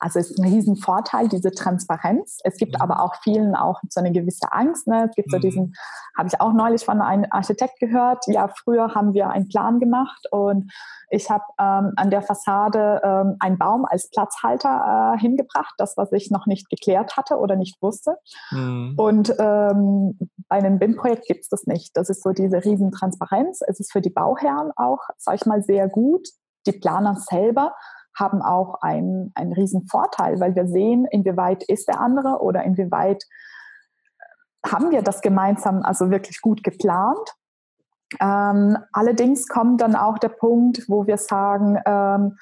S1: also es ist ein Riesenvorteil, diese Transparenz. Es gibt mhm. aber auch vielen auch so eine gewisse Angst. Ne? Es gibt mhm. so diesen, habe ich auch neulich von einem Architekt gehört, ja, früher haben wir einen Plan gemacht und ich habe ähm, an der Fassade ähm, einen Baum als Platzhalter äh, hingebracht, das, was ich noch nicht geklärt hatte oder nicht wusste. Mhm. Und ähm, bei einem BIM-Projekt gibt es das nicht. Das ist so diese Riesentransparenz. Es ist für die Bauherren auch, sag ich mal, sehr gut. Die Planer selber haben auch einen, einen riesen Vorteil, weil wir sehen, inwieweit ist der andere oder inwieweit haben wir das gemeinsam also wirklich gut geplant. Ähm, allerdings kommt dann auch der Punkt, wo wir sagen, ähm,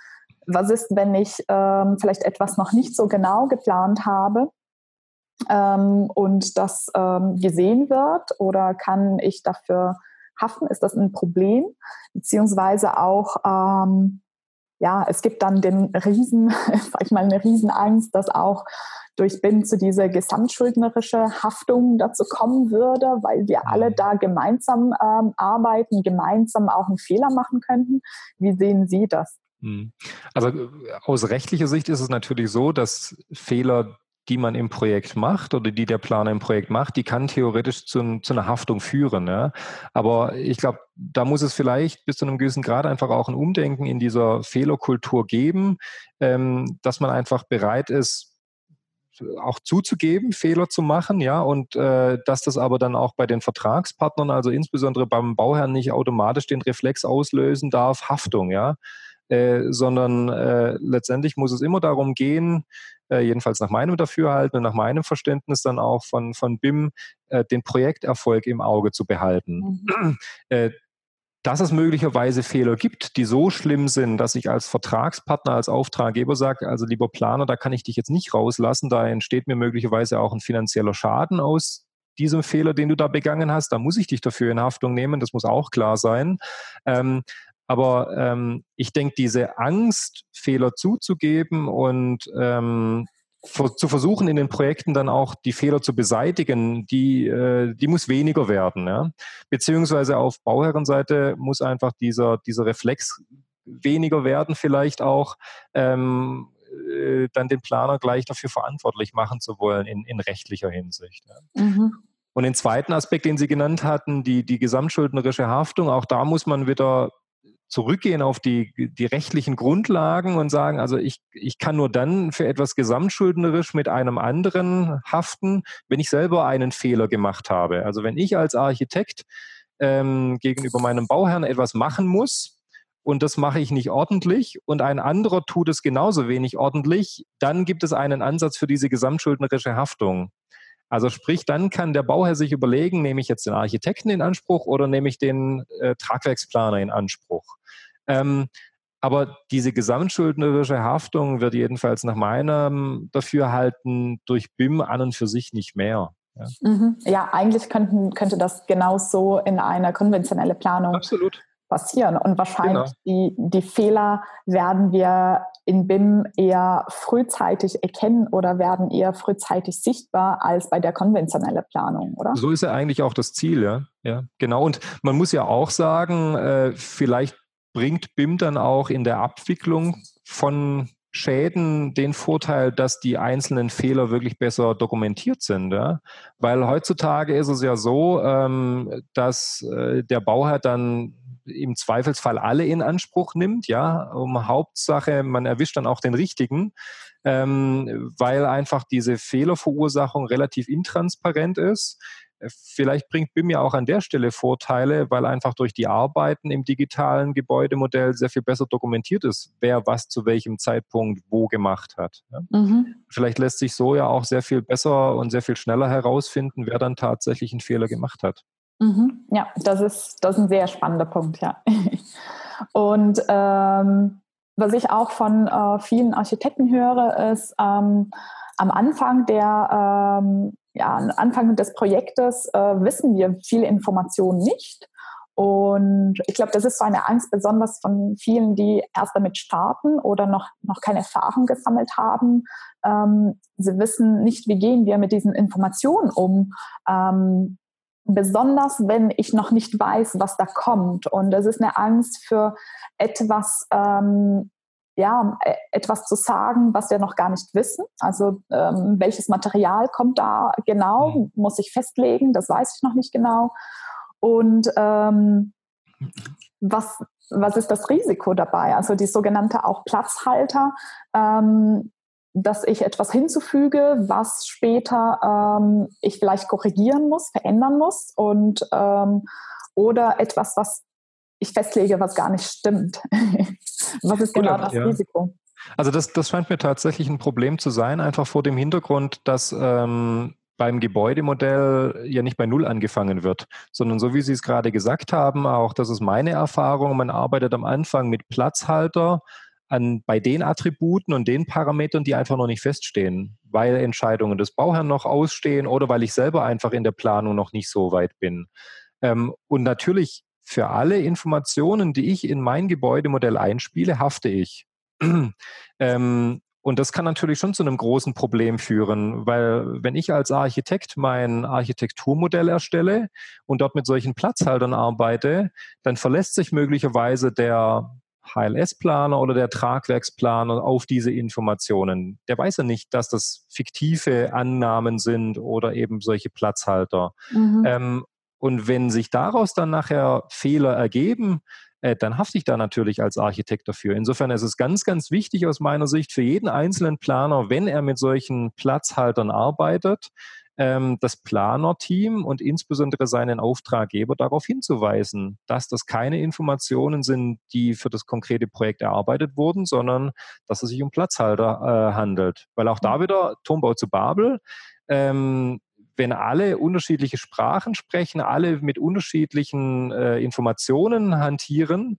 S1: was ist, wenn ich ähm, vielleicht etwas noch nicht so genau geplant habe ähm, und das ähm, gesehen wird oder kann ich dafür haften? Ist das ein Problem? Beziehungsweise auch, ähm, ja, es gibt dann den Riesen, [laughs] sag ich mal, eine Riesenangst, dass auch durch BIN zu dieser gesamtschuldnerische Haftung dazu kommen würde, weil wir alle mhm. da gemeinsam ähm, arbeiten, gemeinsam auch einen Fehler machen könnten. Wie sehen Sie das? Mhm.
S2: Also äh, aus rechtlicher Sicht ist es natürlich so, dass Fehler die man im Projekt macht oder die der Planer im Projekt macht, die kann theoretisch zu, zu einer Haftung führen. Ja? Aber ich glaube, da muss es vielleicht bis zu einem gewissen Grad einfach auch ein Umdenken in dieser Fehlerkultur geben, ähm, dass man einfach bereit ist, auch zuzugeben, Fehler zu machen, ja, und äh, dass das aber dann auch bei den Vertragspartnern, also insbesondere beim Bauherrn, nicht automatisch den Reflex auslösen darf, Haftung, ja. Äh, sondern äh, letztendlich muss es immer darum gehen, äh, jedenfalls nach meinem Dafürhalten und nach meinem Verständnis dann auch von, von BIM, äh, den Projekterfolg im Auge zu behalten. Mhm. [clears throat] Äh, dass es möglicherweise Fehler gibt, die so schlimm sind, dass ich als Vertragspartner, als Auftraggeber sage, also lieber Planer, da kann ich dich jetzt nicht rauslassen, da entsteht mir möglicherweise auch ein finanzieller Schaden aus diesem Fehler, den du da begangen hast, da muss ich dich dafür in Haftung nehmen, das muss auch klar sein. Ähm, aber ähm, ich denke, diese Angst, Fehler zuzugeben und ähm, zu versuchen, in den Projekten dann auch die Fehler zu beseitigen, die, äh, die muss weniger werden. Ja? Beziehungsweise auf Bauherrenseite muss einfach dieser, dieser Reflex weniger werden, vielleicht auch ähm, äh, dann den Planer gleich dafür verantwortlich machen zu wollen in, in rechtlicher Hinsicht. Ja? Mhm. Und den zweiten Aspekt, den Sie genannt hatten, die, die gesamtschuldnerische Haftung, auch da muss man wieder zurückgehen auf die, die rechtlichen Grundlagen und sagen, also ich, ich kann nur dann für etwas gesamtschuldnerisch mit einem anderen haften, wenn ich selber einen Fehler gemacht habe. Also wenn ich als Architekt ähm, gegenüber meinem Bauherrn etwas machen muss und das mache ich nicht ordentlich und ein anderer tut es genauso wenig ordentlich, dann gibt es einen Ansatz für diese gesamtschuldnerische Haftung. Also sprich, dann kann der Bauherr sich überlegen, nehme ich jetzt den Architekten in Anspruch oder nehme ich den äh, Tragwerksplaner in Anspruch. Ähm, aber diese gesamtschuldnerische Haftung wird jedenfalls nach meinem Dafürhalten durch BIM an und für sich nicht mehr.
S1: Ja, mhm. ja eigentlich könnten, könnte das genauso in eine konventionelle Planung Absolut passieren. Und wahrscheinlich genau. die, die Fehler werden wir in BIM eher frühzeitig erkennen oder werden eher frühzeitig sichtbar als bei der konventionellen Planung, oder?
S2: So ist ja eigentlich auch das Ziel, ja. ja genau. Und man muss ja auch sagen, äh, vielleicht bringt BIM dann auch in der Abwicklung von Schäden den Vorteil, dass die einzelnen Fehler wirklich besser dokumentiert sind. Ja? Weil heutzutage ist es ja so, ähm, dass äh, der Bauherr dann im Zweifelsfall alle in Anspruch nimmt, ja, um Hauptsache, man erwischt dann auch den richtigen, ähm, weil einfach diese Fehlerverursachung relativ intransparent ist. Vielleicht bringt BIM ja auch an der Stelle Vorteile, weil einfach durch die Arbeiten im digitalen Gebäudemodell sehr viel besser dokumentiert ist, wer was zu welchem Zeitpunkt wo gemacht hat. Mhm. Vielleicht lässt sich so ja auch sehr viel besser und sehr viel schneller herausfinden, wer dann tatsächlich einen Fehler gemacht hat.
S1: Mhm. Ja, das ist, das ist ein sehr spannender Punkt, ja. [laughs] Und ähm, was ich auch von äh, vielen Architekten höre, ist ähm, am Anfang der ähm, ja, Anfang des Projektes äh, wissen wir viele Informationen nicht. Und ich glaube, das ist so eine Angst, besonders von vielen, die erst damit starten oder noch, noch keine Erfahrung gesammelt haben. Ähm, sie wissen nicht, wie gehen wir mit diesen Informationen um. Ähm, besonders wenn ich noch nicht weiß, was da kommt. Und das ist eine Angst für etwas, ähm, ja, e, etwas zu sagen, was wir noch gar nicht wissen. Also ähm, welches Material kommt da genau, mhm. muss ich festlegen, das weiß ich noch nicht genau. Und ähm, was, was ist das Risiko dabei? Also die sogenannte auch Platzhalter. Ähm, dass ich etwas hinzufüge, was später ähm, ich vielleicht korrigieren muss, verändern muss und ähm, oder etwas, was ich festlege, was gar nicht stimmt. [laughs] was ist genau das ja. Risiko?
S2: Also das, das scheint mir tatsächlich ein Problem zu sein, einfach vor dem Hintergrund, dass ähm, beim Gebäudemodell ja nicht bei Null angefangen wird, sondern so wie Sie es gerade gesagt haben, auch das ist meine Erfahrung, man arbeitet am Anfang mit Platzhalter, an, bei den Attributen und den Parametern, die einfach noch nicht feststehen, weil Entscheidungen des Bauherrn noch ausstehen oder weil ich selber einfach in der Planung noch nicht so weit bin. Ähm, und natürlich für alle Informationen, die ich in mein Gebäudemodell einspiele, hafte ich. [clears throat] ähm, und das kann natürlich schon zu einem großen Problem führen, weil wenn ich als Architekt mein Architekturmodell erstelle und dort mit solchen Platzhaltern arbeite, dann verlässt sich möglicherweise der HLS-Planer oder der Tragwerksplaner auf diese Informationen. Der weiß ja nicht, dass das fiktive Annahmen sind oder eben solche Platzhalter. Mhm. Ähm, und wenn sich daraus dann nachher Fehler ergeben, äh, dann hafte ich da natürlich als Architekt dafür. Insofern ist es ganz, ganz wichtig aus meiner Sicht für jeden einzelnen Planer, wenn er mit solchen Platzhaltern arbeitet, ähm, das Planerteam und insbesondere seinen Auftraggeber darauf hinzuweisen, dass das keine Informationen sind, die für das konkrete Projekt erarbeitet wurden, sondern dass es sich um Platzhalter äh, handelt. Weil auch da mhm. wieder Turmbau zu Babel, ähm, wenn alle unterschiedliche Sprachen sprechen, alle mit unterschiedlichen äh, Informationen hantieren,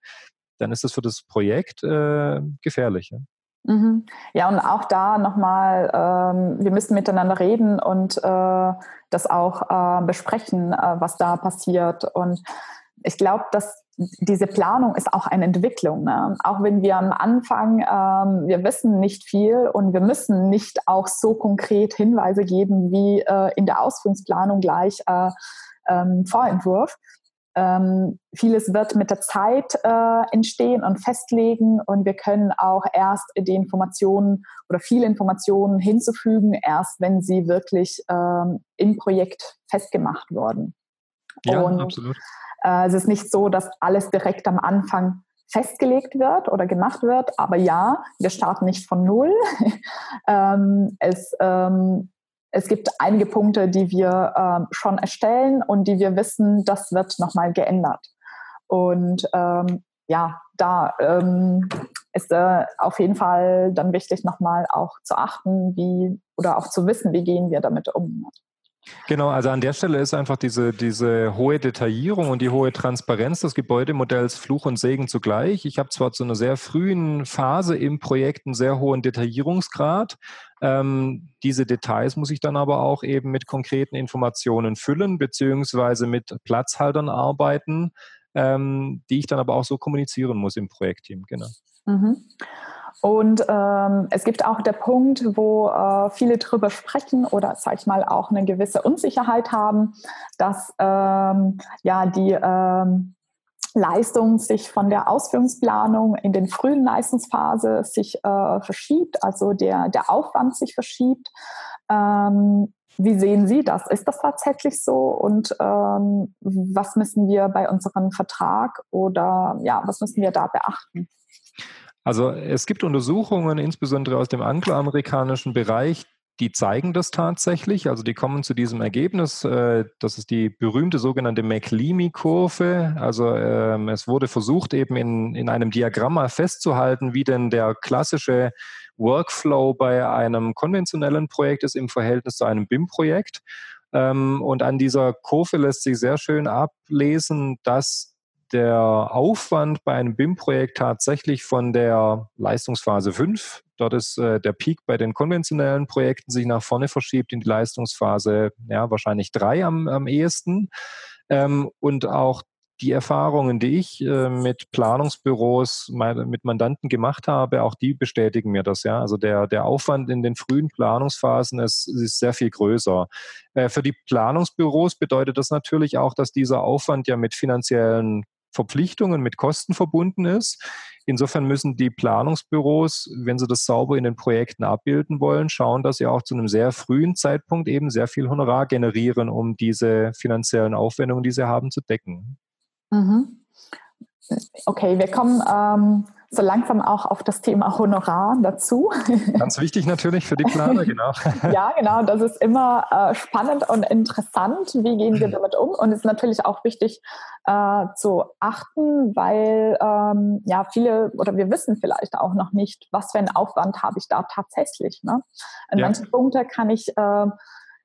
S2: dann ist das für das Projekt äh, gefährlich. Ja?
S1: Mhm. Ja, und auch da nochmal, ähm, wir müssen miteinander reden und äh, das auch äh, besprechen, äh, was da passiert. Und ich glaube, dass diese Planung ist auch eine Entwicklung. Ne? Auch wenn wir am Anfang, ähm, wir wissen nicht viel und wir müssen nicht auch so konkret Hinweise geben wie äh, in der Ausführungsplanung gleich äh, ähm, Vorentwurf. Ähm, vieles wird mit der Zeit äh, entstehen und festlegen und wir können auch erst die Informationen oder viele Informationen hinzufügen, erst wenn sie wirklich ähm, im Projekt festgemacht wurden.
S2: Ja, und, absolut.
S1: Äh, es ist nicht so, dass alles direkt am Anfang festgelegt wird oder gemacht wird, aber ja, wir starten nicht von Null. [laughs] ähm, es ähm, es gibt einige Punkte, die wir ähm, schon erstellen und die wir wissen, das wird nochmal geändert. Und ähm, ja, da ähm, ist äh, auf jeden Fall dann wichtig, nochmal auch zu achten, wie oder auch zu wissen, wie gehen wir damit um.
S2: Genau, also an der Stelle ist einfach diese, diese hohe Detaillierung und die hohe Transparenz des Gebäudemodells Fluch und Segen zugleich. Ich habe zwar zu einer sehr frühen Phase im Projekt einen sehr hohen Detaillierungsgrad. Ähm, diese Details muss ich dann aber auch eben mit konkreten Informationen füllen, beziehungsweise mit Platzhaltern arbeiten, ähm, die ich dann aber auch so kommunizieren muss im Projektteam. Genau. Mhm.
S1: Und ähm, es gibt auch der Punkt, wo äh, viele drüber sprechen oder, sag ich mal, auch eine gewisse Unsicherheit haben, dass ähm, ja die ähm, Leistung sich von der Ausführungsplanung in den frühen Leistungsphase sich äh, verschiebt, also der, der Aufwand sich verschiebt. Ähm, wie sehen Sie das? Ist das tatsächlich so? Und ähm, was müssen wir bei unserem Vertrag oder ja, was müssen wir da beachten?
S2: Also es gibt Untersuchungen, insbesondere aus dem angloamerikanischen Bereich, die zeigen das tatsächlich. Also die kommen zu diesem Ergebnis. Äh, das ist die berühmte sogenannte McLeamy-Kurve. Also ähm, es wurde versucht, eben in, in einem Diagramm mal festzuhalten, wie denn der klassische Workflow bei einem konventionellen Projekt ist im Verhältnis zu einem BIM-Projekt. Ähm, und an dieser Kurve lässt sich sehr schön ablesen, dass der Aufwand bei einem BIM-Projekt tatsächlich von der Leistungsphase 5, dort ist äh, der Peak bei den konventionellen Projekten, sich nach vorne verschiebt in die Leistungsphase, ja, wahrscheinlich 3 am, am ehesten. Ähm, und auch die Erfahrungen, die ich äh, mit Planungsbüros, mit Mandanten gemacht habe, auch die bestätigen mir das. Ja, also der der Aufwand in den frühen Planungsphasen ist, ist sehr viel größer. Äh, für die Planungsbüros bedeutet das natürlich auch, dass dieser Aufwand ja mit finanziellen Verpflichtungen, mit Kosten verbunden ist. Insofern müssen die Planungsbüros, wenn sie das sauber in den Projekten abbilden wollen, schauen, dass sie auch zu einem sehr frühen Zeitpunkt eben sehr viel Honorar generieren, um diese finanziellen Aufwendungen, die sie haben, zu decken. Mhm.
S1: Okay, wir kommen ähm, so langsam auch auf das Thema Honorar dazu.
S2: Ganz wichtig natürlich für die Planer, genau. [laughs]
S1: ja, genau. Das ist immer äh, spannend und interessant. Wie gehen wir damit um? Und es ist natürlich auch wichtig äh, zu achten, weil ähm, ja viele oder wir wissen vielleicht auch noch nicht, was für einen Aufwand habe ich da tatsächlich. Ne? In ja. manchen Punkten kann ich äh,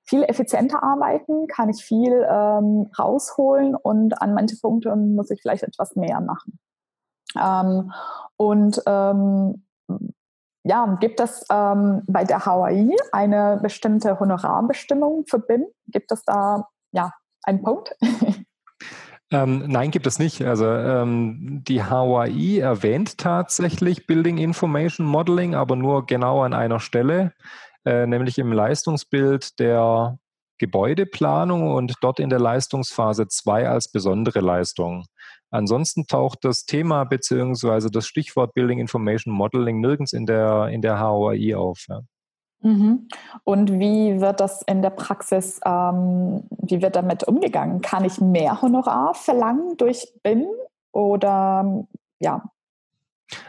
S1: viel effizienter arbeiten, kann ich viel ähm, rausholen und an manche Punkte muss ich vielleicht etwas mehr machen. Ähm, und ähm, ja, gibt es ähm, bei der HAI eine bestimmte Honorarbestimmung für BIM? Gibt es da ja einen Punkt? [laughs]
S2: Ähm, nein, gibt es nicht. Also ähm, die HAI erwähnt tatsächlich Building Information Modeling, aber nur genau an einer Stelle. Äh, nämlich im Leistungsbild der Gebäudeplanung und dort in der Leistungsphase 2 als besondere Leistung. Ansonsten taucht das Thema bzw. das Stichwort Building Information Modeling nirgends in der, in der HOI auf. Ja.
S1: Mhm. Und wie wird das in der Praxis, ähm, wie wird damit umgegangen? Kann ich mehr Honorar verlangen durch BIM oder ja,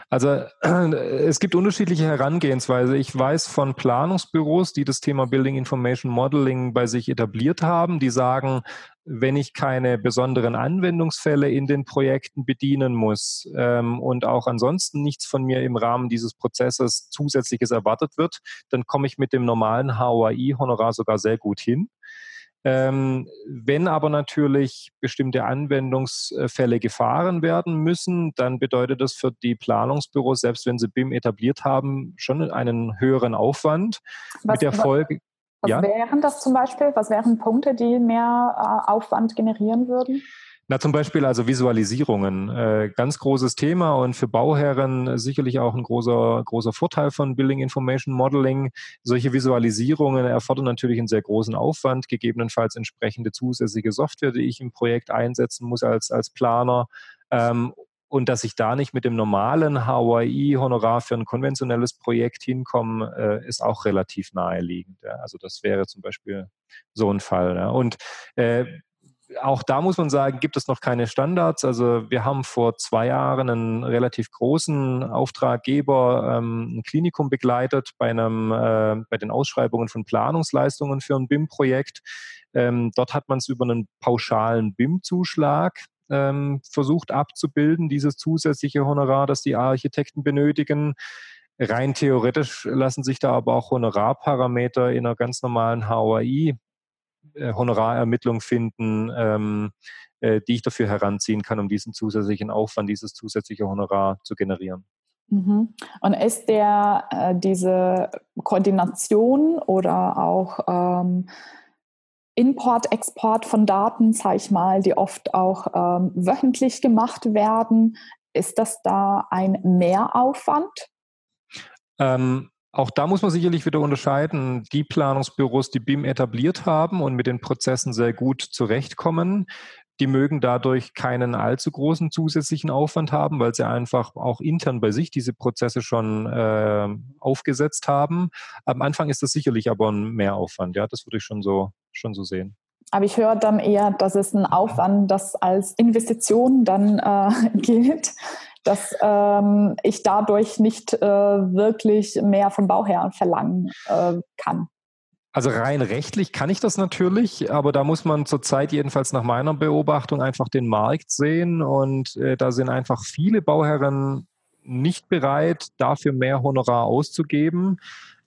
S2: also es gibt unterschiedliche Herangehensweise. Ich weiß von Planungsbüros, die das Thema Building Information Modeling bei sich etabliert haben, die sagen, wenn ich keine besonderen Anwendungsfälle in den Projekten bedienen muss ähm, und auch ansonsten nichts von mir im Rahmen dieses Prozesses zusätzliches erwartet wird, dann komme ich mit dem normalen HOI-Honorar sogar sehr gut hin. Ähm, wenn aber natürlich bestimmte Anwendungsfälle gefahren werden müssen, dann bedeutet das für die Planungsbüros, selbst wenn sie BIM etabliert haben, schon einen höheren Aufwand.
S1: Was, mit der Folge. Was ja? wären das zum Beispiel? Was wären Punkte, die mehr äh, Aufwand generieren würden?
S2: Na, zum Beispiel also Visualisierungen. Äh, ganz großes Thema und für Bauherren sicherlich auch ein großer, großer Vorteil von Building Information Modeling. Solche Visualisierungen erfordern natürlich einen sehr großen Aufwand, gegebenenfalls entsprechende zusätzliche Software, die ich im Projekt einsetzen muss als, als Planer. Ähm, und dass ich da nicht mit dem normalen HYI-Honorar für ein konventionelles Projekt hinkomme, äh, ist auch relativ naheliegend. Also das wäre zum Beispiel so ein Fall. Und äh, auch da muss man sagen, gibt es noch keine Standards. Also wir haben vor zwei Jahren einen relativ großen Auftraggeber, ähm, ein Klinikum begleitet bei einem, äh, bei den Ausschreibungen von Planungsleistungen für ein BIM-Projekt. Ähm, dort hat man es über einen pauschalen BIM-Zuschlag ähm, versucht abzubilden, dieses zusätzliche Honorar, das die Architekten benötigen. Rein theoretisch lassen sich da aber auch Honorarparameter in einer ganz normalen HOI äh, Honorarermittlung finden, ähm, äh, die ich dafür heranziehen kann, um diesen zusätzlichen Aufwand, dieses zusätzliche Honorar zu generieren.
S1: Mhm. Und ist der äh, diese Koordination oder auch ähm, Import, Export von Daten, sage ich mal, die oft auch ähm, wöchentlich gemacht werden, ist das da ein Mehraufwand?
S2: Ähm, auch da muss man sicherlich wieder unterscheiden. Die Planungsbüros, die BIM etabliert haben und mit den Prozessen sehr gut zurechtkommen, die mögen dadurch keinen allzu großen zusätzlichen Aufwand haben, weil sie einfach auch intern bei sich diese Prozesse schon äh, aufgesetzt haben. Am Anfang ist das sicherlich aber ein Mehraufwand. Ja, das würde ich schon so, schon so sehen.
S1: Aber ich höre dann eher, dass es ein Aufwand, das als Investition dann äh, [laughs] gilt, dass ähm, ich dadurch nicht äh, wirklich mehr vom Bauherrn verlangen äh, kann.
S2: Also rein rechtlich kann ich das natürlich, aber da muss man zurzeit jedenfalls nach meiner Beobachtung einfach den Markt sehen und äh, da sind einfach viele Bauherren nicht bereit, dafür mehr Honorar auszugeben,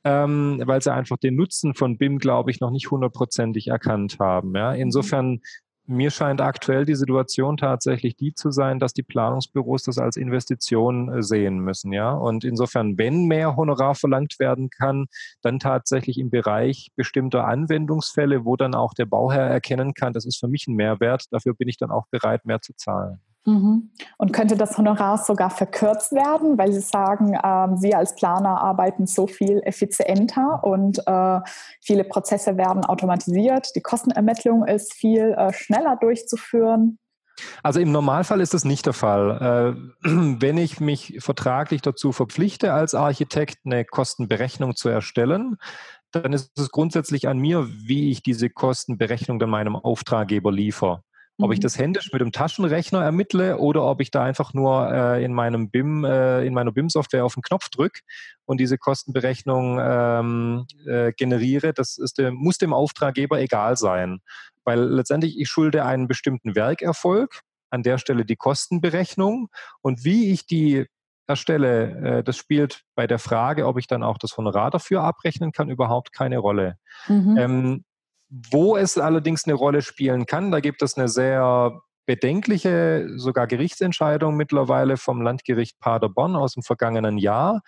S2: ähm, weil sie einfach den Nutzen von BIM, glaube ich, noch nicht hundertprozentig erkannt haben. Ja? Insofern mir scheint aktuell die Situation tatsächlich die zu sein, dass die Planungsbüros das als Investition äh, sehen müssen, ja. Und insofern, wenn mehr Honorar verlangt werden kann, dann tatsächlich im Bereich bestimmter Anwendungsfälle, wo dann auch der Bauherr erkennen kann, das ist für mich ein Mehrwert, dafür bin ich dann auch bereit, mehr zu zahlen.
S1: Mhm. Und könnte das Honorar sogar verkürzt werden, weil Sie sagen, äh, Sie als Planer arbeiten so viel effizienter und äh, viele Prozesse werden automatisiert, die Kostenermittlung ist viel äh, schneller durchzuführen?
S2: Also im Normalfall ist das nicht der Fall. Äh, [clears throat] wenn ich mich vertraglich dazu verpflichte, als Architekt eine Kostenberechnung zu erstellen, dann ist es grundsätzlich an mir, wie ich diese Kostenberechnung dann meinem Auftraggeber liefere. Ob ich mhm. das händisch mit dem Taschenrechner ermittle oder ob ich da einfach nur äh, in meinem BIM, äh, in meiner BIM-Software auf den Knopf drücke und diese Kostenberechnung ähm, äh, generiere, das ist dem, muss dem Auftraggeber egal sein. Weil letztendlich ich schulde einen bestimmten Werkerfolg, an der Stelle die Kostenberechnung und wie ich die erstelle, äh, das spielt bei der Frage, ob ich dann auch das Honorar dafür abrechnen kann, überhaupt keine Rolle. Mhm. Ähm, wo es allerdings eine Rolle spielen kann, da gibt es eine sehr bedenkliche, sogar Gerichtsentscheidung mittlerweile vom Landgericht Paderborn aus dem vergangenen Jahr.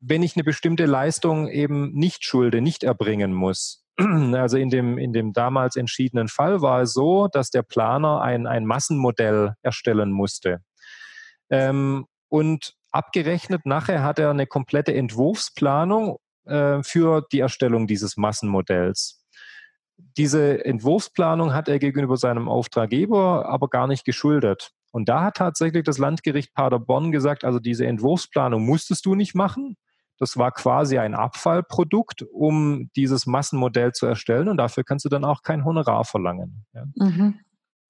S2: Wenn ich eine bestimmte Leistung eben nicht schulde, nicht erbringen muss. [clears throat] Also in dem, in dem damals entschiedenen Fall war es so, dass der Planer ein, ein Massenmodell erstellen musste. Ähm, und abgerechnet nachher hat er eine komplette Entwurfsplanung äh, für die Erstellung dieses Massenmodells diese Entwurfsplanung hat er gegenüber seinem Auftraggeber aber gar nicht geschuldet. Und da hat tatsächlich das Landgericht Paderborn gesagt, also diese Entwurfsplanung musstest du nicht machen. Das war quasi ein Abfallprodukt, um dieses Massenmodell zu erstellen und dafür kannst du dann auch kein Honorar verlangen. Ja. Mhm.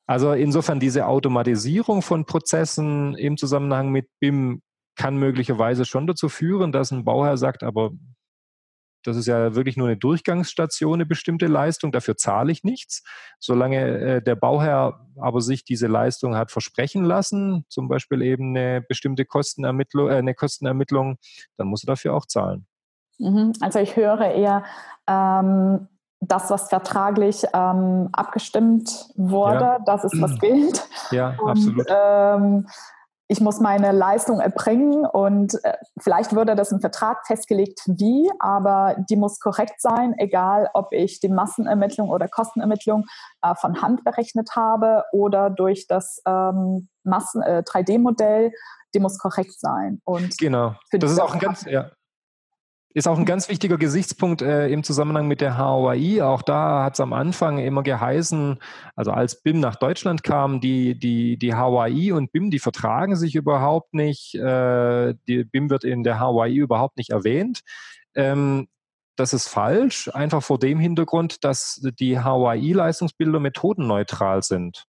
S2: Also insofern diese Automatisierung von Prozessen im Zusammenhang mit BIM kann möglicherweise schon dazu führen, dass ein Bauherr sagt, aber das ist ja wirklich nur eine Durchgangsstation, eine bestimmte Leistung. Dafür zahle ich nichts. Solange äh, der Bauherr aber sich diese Leistung hat versprechen lassen, zum Beispiel eben eine bestimmte Kostenermittlung, äh, eine Kostenermittlung, dann muss er dafür auch zahlen.
S1: Mhm. Also ich höre eher, ähm, das, was vertraglich ähm, abgestimmt wurde, ja. das ist, was [clears throat] gilt.
S2: Ja, Und, absolut.
S1: Ähm, ich muss meine Leistung erbringen und äh, vielleicht würde das im Vertrag festgelegt, wie, aber die muss korrekt sein, egal ob ich die Massenermittlung oder Kostenermittlung äh, von Hand berechnet habe oder durch das ähm, Massen äh, 3D-Modell, die muss korrekt sein.
S2: Und genau, das ist auch ein ganz, ja, ist auch ein ganz wichtiger Gesichtspunkt äh, im Zusammenhang mit der HOI. Auch da hat es am Anfang immer geheißen, also als BIM nach Deutschland kam, die, die, die HOI und BIM, die vertragen sich überhaupt nicht. Äh, die BIM wird in der HOI überhaupt nicht erwähnt. Ähm, das ist falsch, einfach vor dem Hintergrund, dass die HOI-Leistungsbilder methodenneutral sind.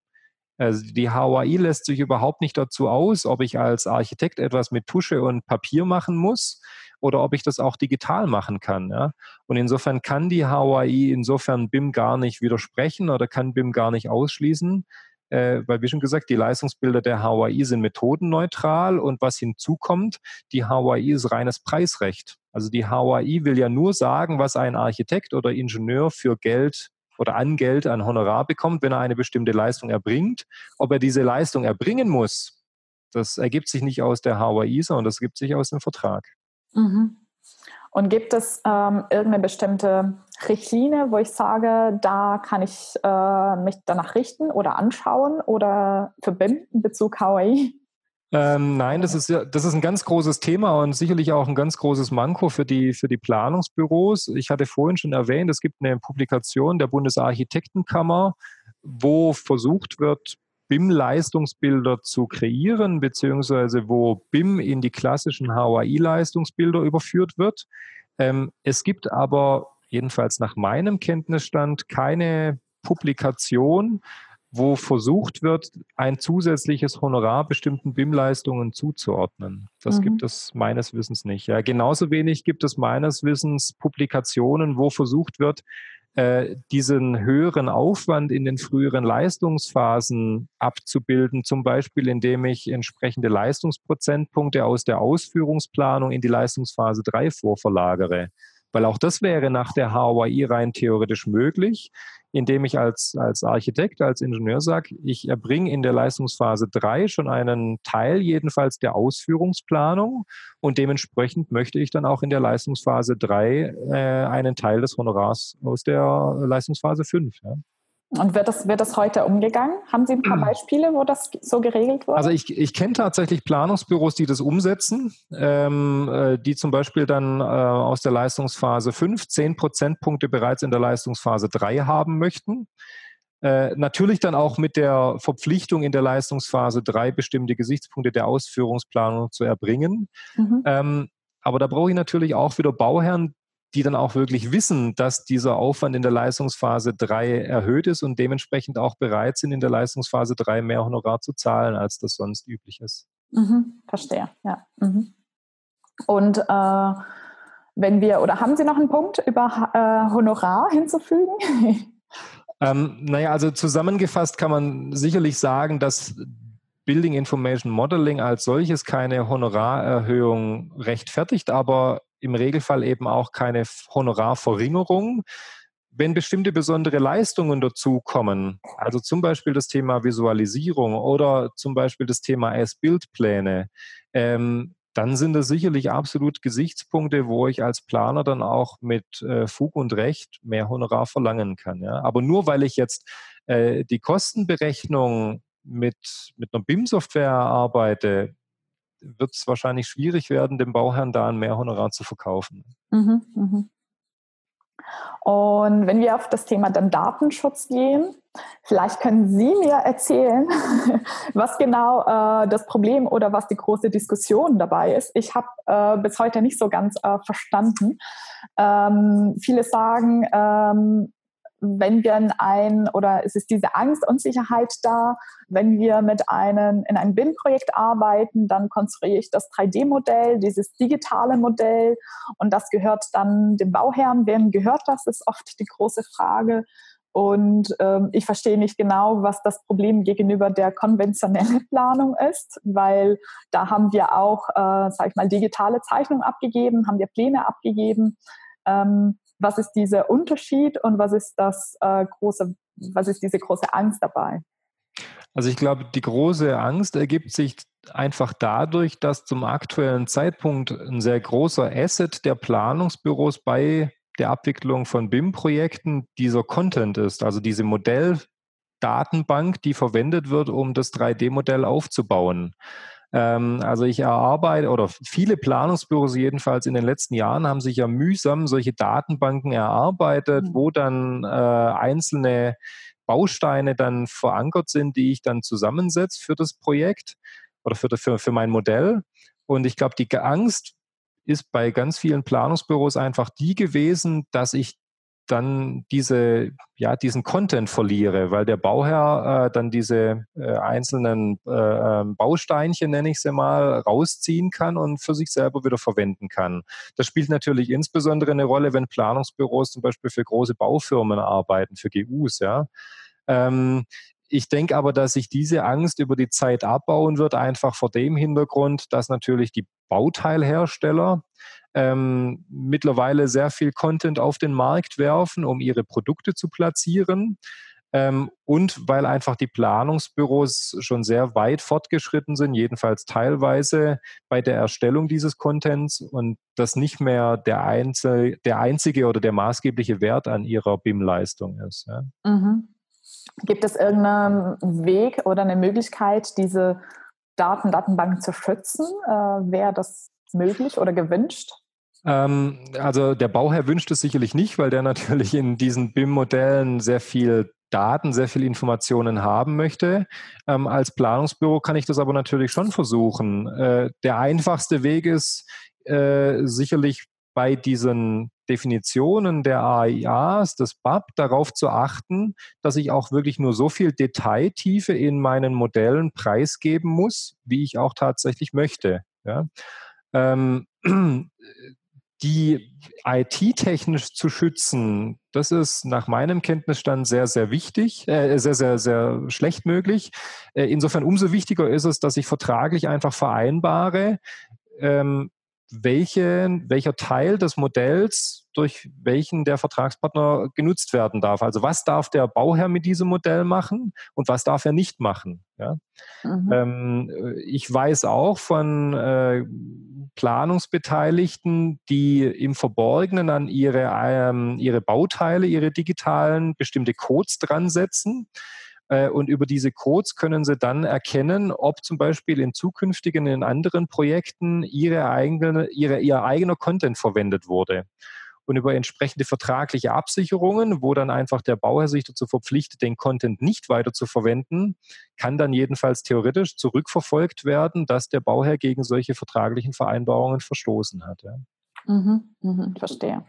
S2: Also die HOI lässt sich überhaupt nicht dazu aus, ob ich als Architekt etwas mit Tusche und Papier machen muss oder ob ich das auch digital machen kann. Ja? Und insofern kann die HOI insofern BIM gar nicht widersprechen oder kann BIM gar nicht ausschließen, äh, weil wie schon gesagt, die Leistungsbilder der HOI sind methodenneutral und was hinzukommt, die HOI ist reines Preisrecht. Also die HOI will ja nur sagen, was ein Architekt oder Ingenieur für Geld oder an Geld, an Honorar bekommt, wenn er eine bestimmte Leistung erbringt. Ob er diese Leistung erbringen muss, das ergibt sich nicht aus der HOI, sondern das ergibt sich aus dem Vertrag.
S1: Mhm. Und gibt es ähm, irgendeine bestimmte Richtlinie, wo ich sage, da kann ich äh, mich danach richten oder anschauen oder verbinden in Bezug Hawaii?
S2: Ähm, nein, das ist, das ist ein ganz großes Thema und sicherlich auch ein ganz großes Manko für die, für die Planungsbüros. Ich hatte vorhin schon erwähnt, es gibt eine Publikation der Bundesarchitektenkammer, wo versucht wird, BIM-Leistungsbilder zu kreieren, beziehungsweise wo BIM in die klassischen HAI-Leistungsbilder überführt wird. Ähm, es gibt aber jedenfalls nach meinem Kenntnisstand keine Publikation, wo versucht wird, ein zusätzliches Honorar bestimmten BIM-Leistungen zuzuordnen. Das mhm. gibt es meines Wissens nicht. Ja, genauso wenig gibt es meines Wissens Publikationen, wo versucht wird, äh, diesen höheren Aufwand in den früheren Leistungsphasen abzubilden, zum Beispiel indem ich entsprechende Leistungsprozentpunkte aus der Ausführungsplanung in die Leistungsphase 3 vorverlagere. Weil auch das wäre nach der HOI rein theoretisch möglich, indem ich als, als Architekt, als Ingenieur sage, ich erbringe in der Leistungsphase 3 schon einen Teil jedenfalls der Ausführungsplanung und dementsprechend möchte ich dann auch in der Leistungsphase 3 äh, einen Teil des Honorars aus der Leistungsphase 5. Ja.
S1: Und wird das, wird das heute umgegangen? Haben Sie ein paar Beispiele, wo das so geregelt wurde?
S2: Also ich, ich kenne tatsächlich Planungsbüros, die das umsetzen, ähm, äh, die zum Beispiel dann äh, aus der Leistungsphase 5 10 Prozentpunkte bereits in der Leistungsphase 3 haben möchten. Äh, natürlich dann auch mit der Verpflichtung in der Leistungsphase 3 bestimmte Gesichtspunkte der Ausführungsplanung zu erbringen. Mhm. Ähm, aber da brauche ich natürlich auch wieder Bauherren, die dann auch wirklich wissen, dass dieser Aufwand in der Leistungsphase 3 erhöht ist und dementsprechend auch bereit sind, in der Leistungsphase 3 mehr Honorar zu zahlen, als das sonst üblich ist.
S1: Mhm, verstehe, ja. Mhm. Und äh, wenn wir, oder haben Sie noch einen Punkt über äh, Honorar hinzufügen? [laughs]
S2: ähm, naja, also zusammengefasst kann man sicherlich sagen, dass Building Information Modeling als solches keine Honorarerhöhung rechtfertigt, aber im Regelfall eben auch keine Honorarverringerung. Wenn bestimmte besondere Leistungen dazukommen, also zum Beispiel das Thema Visualisierung oder zum Beispiel das Thema S-Bildpläne, ähm, dann sind das sicherlich absolut Gesichtspunkte, wo ich als Planer dann auch mit äh, Fug und Recht mehr Honorar verlangen kann. Ja? Aber nur weil ich jetzt äh, die Kostenberechnung mit, mit einer BIM-Software arbeite, wird es wahrscheinlich schwierig werden, dem Bauherrn da ein mehr Honorar zu verkaufen. Mhm,
S1: mh. Und wenn wir auf das Thema dann Datenschutz gehen, vielleicht können Sie mir erzählen, [laughs] was genau äh, das Problem oder was die große Diskussion dabei ist. Ich habe äh, bis heute nicht so ganz äh, verstanden. Ähm, viele sagen, ähm, wenn wir in ein, oder es ist diese Angst, Unsicherheit da, wenn wir mit einem, in einem BIM-Projekt arbeiten, dann konstruiere ich das 3D-Modell, dieses digitale Modell und das gehört dann dem Bauherrn. Wem gehört das, ist oft die große Frage. Und ähm, ich verstehe nicht genau, was das Problem gegenüber der konventionellen [laughs] Planung ist, weil da haben wir auch, äh, sag ich mal, digitale Zeichnungen abgegeben, haben wir Pläne abgegeben. Ähm, was ist dieser Unterschied und was ist das äh, große, was ist diese große Angst dabei?
S2: Also ich glaube, die große Angst ergibt sich einfach dadurch, dass zum aktuellen Zeitpunkt ein sehr großer Asset der Planungsbüros bei der Abwicklung von BIM-Projekten dieser Content ist, also diese Modelldatenbank, die verwendet wird, um das 3D-Modell aufzubauen. Ähm, also ich erarbeite oder viele Planungsbüros jedenfalls in den letzten Jahren haben sich ja mühsam solche Datenbanken erarbeitet, mhm. wo dann äh, einzelne Bausteine dann verankert sind, die ich dann zusammensetze für das Projekt oder für, für, für mein Modell. Und ich glaube, die Angst ist bei ganz vielen Planungsbüros einfach die gewesen, dass ich dann diese, ja, diesen Content verliere, weil der Bauherr äh, dann diese äh, einzelnen äh, ähm, Bausteinchen, nenne ich sie mal, rausziehen kann und für sich selber wieder verwenden kann. Das spielt natürlich insbesondere eine Rolle, wenn Planungsbüros zum Beispiel für große Baufirmen arbeiten, für GUs, ja. Ähm, ich denke aber, dass sich diese Angst über die Zeit abbauen wird, einfach vor dem Hintergrund, dass natürlich die Bauteilhersteller ähm, mittlerweile sehr viel Content auf den Markt werfen, um ihre Produkte zu platzieren. Ähm, und weil einfach die Planungsbüros schon sehr weit fortgeschritten sind, jedenfalls teilweise bei der Erstellung dieses Contents und das nicht mehr der, Einzel der einzige oder der maßgebliche Wert an ihrer BIM-Leistung ist. Ja. Mhm.
S1: Gibt es irgendeinen Weg oder eine Möglichkeit, diese Daten, Datenbanken zu schützen? Äh, Wäre das möglich oder gewünscht?
S2: Ähm, also der Bauherr wünscht es sicherlich nicht, weil der natürlich in diesen BIM-Modellen sehr viel Daten, sehr viele Informationen haben möchte. Ähm, als Planungsbüro kann ich das aber natürlich schon versuchen. Äh, der einfachste Weg ist äh, sicherlich bei diesen Definitionen der AIAs, des BAP, darauf zu achten, dass ich auch wirklich nur so viel Detailtiefe in meinen Modellen preisgeben muss, wie ich auch tatsächlich möchte. Ja? Ähm, [clears throat] die IT-technisch zu schützen, das ist nach meinem Kenntnisstand sehr, sehr wichtig, äh, sehr, sehr, sehr schlecht möglich. Äh, insofern umso wichtiger ist es, dass ich vertraglich einfach vereinbare, ähm, welche, welcher Teil des Modells durch welchen der Vertragspartner genutzt werden darf. Also was darf der Bauherr mit diesem Modell machen und was darf er nicht machen. Ja? Mhm. Ähm, ich weiß auch von äh, Planungsbeteiligten, die im Verborgenen an ihre, ähm, ihre Bauteile, ihre digitalen bestimmte Codes dran setzen äh, und über diese Codes können Sie dann erkennen, ob zum Beispiel in zukünftigen, in anderen Projekten Ihre eigene, ihre, Ihr eigener Content verwendet wurde. Und über entsprechende vertragliche Absicherungen, wo dann einfach der Bauherr sich dazu verpflichtet, den Content nicht weiter zu verwenden, kann dann jedenfalls theoretisch zurückverfolgt werden, dass der Bauherr gegen solche vertraglichen Vereinbarungen verstoßen hat. Ja.
S1: Mhm, mh, verstehe.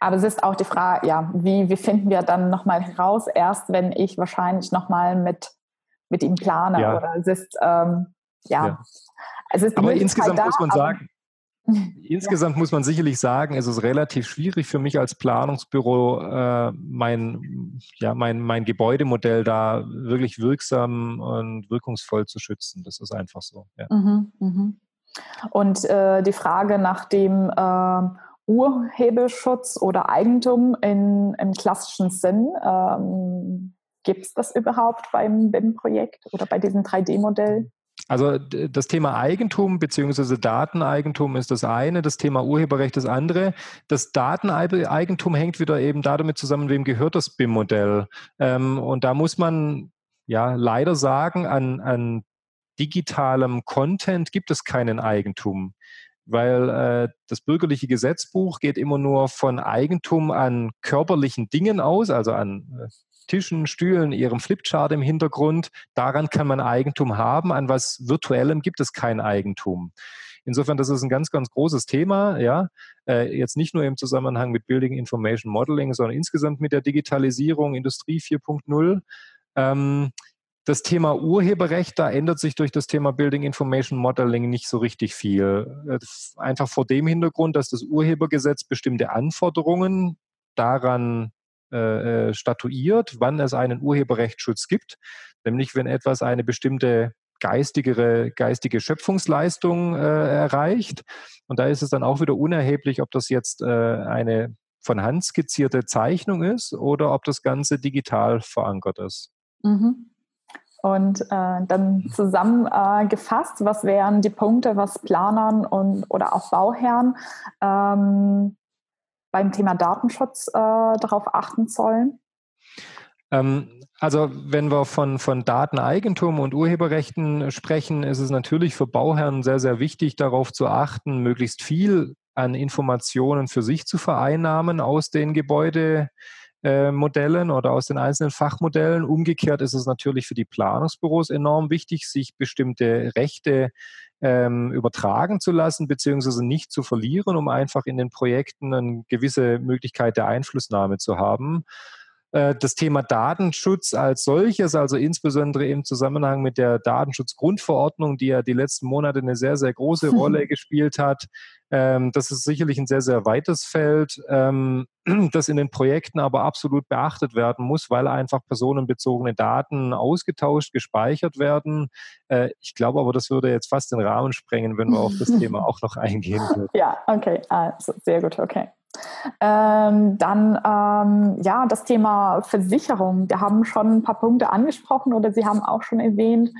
S1: Aber es ist auch die Frage, ja, wie, wie finden wir dann nochmal heraus, erst wenn ich wahrscheinlich nochmal mit, mit ihm plane ja. oder es ist, ähm, ja. ja.
S2: Es ist aber insgesamt da, muss man sagen, [laughs] Insgesamt ja. muss man sicherlich sagen, es ist relativ schwierig für mich als Planungsbüro, äh, mein, ja, mein, mein Gebäudemodell da wirklich wirksam und wirkungsvoll zu schützen. Das ist einfach so. Ja. Mhm,
S1: mh. Und äh, die Frage nach dem äh, Urheberschutz oder Eigentum in, im klassischen Sinn. Ähm, Gibt es das überhaupt beim BIM-Projekt oder bei diesem 3D-Modell?
S2: Also das Thema Eigentum bzw. Dateneigentum ist das eine, das Thema Urheberrecht das andere. Das Dateneigentum hängt wieder eben damit zusammen, wem gehört das BIM-Modell. Ähm, und da muss man ja leider sagen, an, an digitalem Content gibt es keinen Eigentum weil äh, das bürgerliche Gesetzbuch geht immer nur von Eigentum an körperlichen Dingen aus, also an äh, Tischen, Stühlen, ihrem Flipchart im Hintergrund. Daran kann man Eigentum haben, an was virtuellem gibt es kein Eigentum. Insofern, das ist ein ganz, ganz großes Thema, ja. Äh, jetzt nicht nur im Zusammenhang mit Building Information Modeling, sondern insgesamt mit der Digitalisierung, Industrie 4.0. Ähm, das Thema Urheberrecht, da ändert sich durch das Thema Building Information Modeling nicht so richtig viel. Äh, einfach vor dem Hintergrund, dass das Urhebergesetz bestimmte Anforderungen daran äh, äh, statuiert, wann es einen Urheberrechtsschutz gibt. Nämlich wenn etwas eine bestimmte geistigere, geistige Schöpfungsleistung äh, erreicht. Und da ist es dann auch wieder unerheblich, ob das jetzt äh, eine von Hand skizzierte Zeichnung ist oder ob das Ganze digital verankert ist. Mhm.
S1: Und äh, dann zusammengefasst, äh, was wären die Punkte, was Planern und oder auch Bauherren ähm, beim Thema Datenschutz äh, darauf achten sollen?
S2: Ähm, also wenn wir von, von Dateneigentum und Urheberrechten sprechen, ist es natürlich für Bauherren sehr, sehr wichtig, darauf zu achten, möglichst viel an Informationen für sich zu vereinnahmen aus den Gebäude, äh, Modellen oder aus den einzelnen Fachmodellen. Umgekehrt ist es natürlich für die Planungsbüros enorm wichtig, sich bestimmte Rechte ähm, übertragen zu lassen, beziehungsweise nicht zu verlieren, um einfach in den Projekten eine gewisse Möglichkeit der Einflussnahme zu haben. Äh, das Thema Datenschutz als solches, also insbesondere im Zusammenhang mit der Datenschutzgrundverordnung, die ja die letzten Monate eine sehr, sehr große Rolle gespielt hat. Ähm, das ist sicherlich ein sehr, sehr weites Feld, ähm, [clears throat] das in den Projekten aber absolut beachtet werden muss, weil einfach personenbezogene Daten ausgetauscht, gespeichert werden. Äh, ich glaube aber, das würde jetzt fast den Rahmen sprengen, wenn wir auf das [laughs] Thema auch noch eingehen würden.
S1: Ja, okay, also, sehr gut, okay. Ähm, dann ähm, ja, das Thema Versicherung. Wir haben schon ein paar Punkte angesprochen oder Sie haben auch schon erwähnt.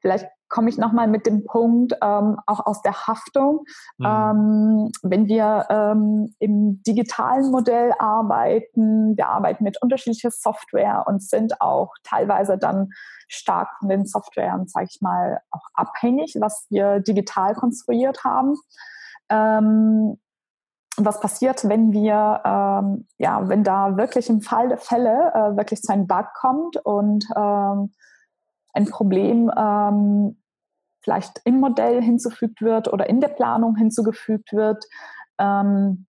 S1: Vielleicht komme ich nochmal mit dem Punkt ähm, auch aus der Haftung. Mhm. Ähm, wenn wir ähm, im digitalen Modell arbeiten, wir arbeiten mit unterschiedlicher Software und sind auch teilweise dann stark von den Softwaren, sage ich mal, auch abhängig, was wir digital konstruiert haben. Was passiert, wenn wir, ähm, ja, wenn da wirklich im Fall der Fälle äh, wirklich zu einem Bug kommt und ähm, ein Problem ähm, vielleicht im Modell hinzufügt wird oder in der Planung hinzugefügt wird, ähm,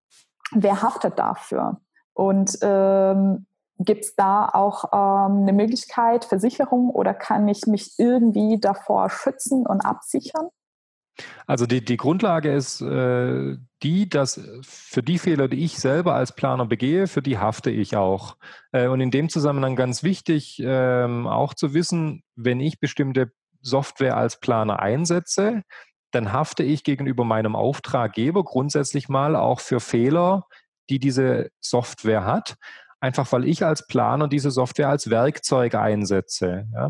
S1: wer haftet dafür? Und ähm, gibt es da auch ähm, eine Möglichkeit, Versicherung oder kann ich mich irgendwie davor schützen und absichern?
S2: Also die, die Grundlage ist äh, die, dass für die Fehler, die ich selber als Planer begehe, für die hafte ich auch. Äh, und in dem Zusammenhang ganz wichtig, äh, auch zu wissen, wenn ich bestimmte Software als Planer einsetze, dann hafte ich gegenüber meinem Auftraggeber grundsätzlich mal auch für Fehler, die diese Software hat einfach weil ich als Planer diese Software als Werkzeug einsetze. Ja.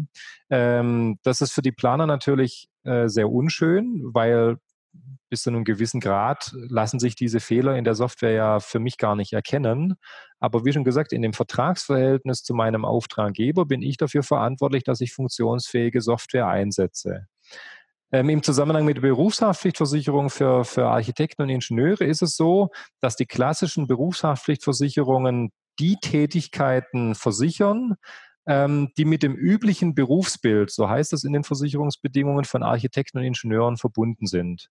S2: Ähm, das ist für die Planer natürlich äh, sehr unschön, weil bis zu einem gewissen Grad lassen sich diese Fehler in der Software ja für mich gar nicht erkennen. Aber wie schon gesagt, in dem Vertragsverhältnis zu meinem Auftraggeber bin ich dafür verantwortlich, dass ich funktionsfähige Software einsetze. Ähm, Im Zusammenhang mit der Berufshaftpflichtversicherung für, für Architekten und Ingenieure ist es so, dass die klassischen Berufshaftpflichtversicherungen die Tätigkeiten versichern, ähm, die mit dem üblichen Berufsbild, so heißt es in den Versicherungsbedingungen von Architekten und Ingenieuren verbunden sind.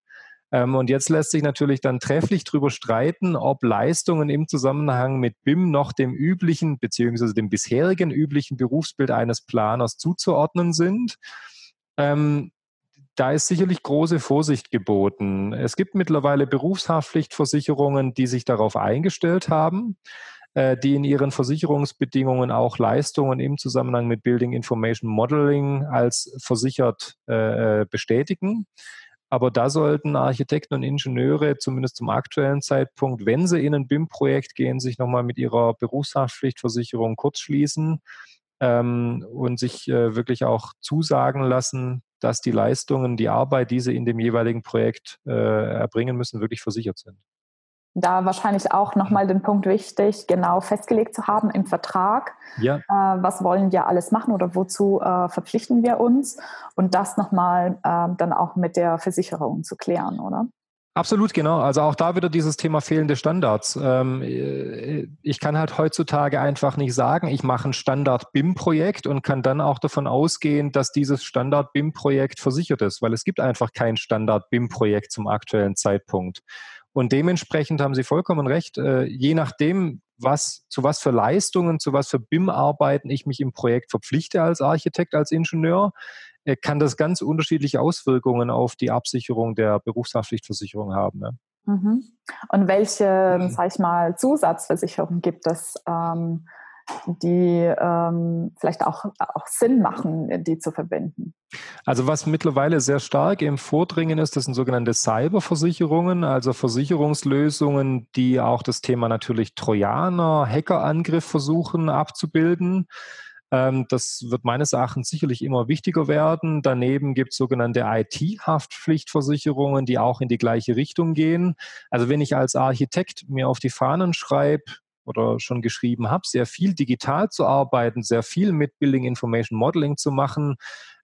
S2: Ähm, und jetzt lässt sich natürlich dann trefflich darüber streiten, ob Leistungen im Zusammenhang mit BIM noch dem üblichen beziehungsweise dem bisherigen üblichen Berufsbild eines Planers zuzuordnen sind. Ähm, da ist sicherlich große Vorsicht geboten. Es gibt mittlerweile Berufshaftpflichtversicherungen, die sich darauf eingestellt haben. Äh, die in ihren Versicherungsbedingungen auch Leistungen im Zusammenhang mit Building Information Modeling als versichert äh, äh, bestätigen. Aber da sollten Architekten und Ingenieure zumindest zum aktuellen Zeitpunkt, wenn sie in ein BIM-Projekt gehen, sich nochmal mit ihrer Berufshaftpflichtversicherung kurzschließen ähm, und sich äh, wirklich auch zusagen lassen, dass die Leistungen, die Arbeit, die sie in dem jeweiligen Projekt äh, erbringen müssen, wirklich versichert sind
S1: da wahrscheinlich auch nochmal den Punkt wichtig, genau festgelegt zu haben im Vertrag. Ja. Äh, was wollen wir alles machen oder wozu äh, verpflichten wir uns? Und das nochmal äh, dann auch mit der Versicherung zu klären, oder?
S2: Absolut, genau. Also auch da wieder dieses Thema fehlende Standards. Ähm, äh, ich kann halt heutzutage einfach nicht sagen, ich mache ein Standard-BIM-Projekt und kann dann auch davon ausgehen, dass dieses Standard-BIM-Projekt versichert ist, weil es gibt einfach kein Standard-BIM-Projekt zum aktuellen Zeitpunkt. Und dementsprechend haben Sie vollkommen recht, äh, je nachdem, was, zu was für Leistungen, zu was für BIM-Arbeiten ich mich im Projekt verpflichte als Architekt, als Ingenieur, äh, kann das ganz unterschiedliche Auswirkungen auf die Absicherung der Berufshaftpflichtversicherung haben.
S1: Mhm. Und welche, mhm. sag ich mal, Zusatzversicherung gibt es? Ähm, die ähm, vielleicht auch, auch Sinn machen, die zu verbinden?
S2: Also was mittlerweile sehr stark im Vordringen ist, das sind sogenannte Cyberversicherungen, also Versicherungslösungen, die auch das Thema natürlich Trojaner, Hackerangriff versuchen abzubilden. Ähm, das wird meines Erachtens sicherlich immer wichtiger werden. Daneben gibt es sogenannte IT-Haftpflichtversicherungen, die auch in die gleiche Richtung gehen. Also wenn ich als Architekt mir auf die Fahnen schreibe, oder schon geschrieben habe, sehr viel digital zu arbeiten, sehr viel mit Building Information Modeling zu machen,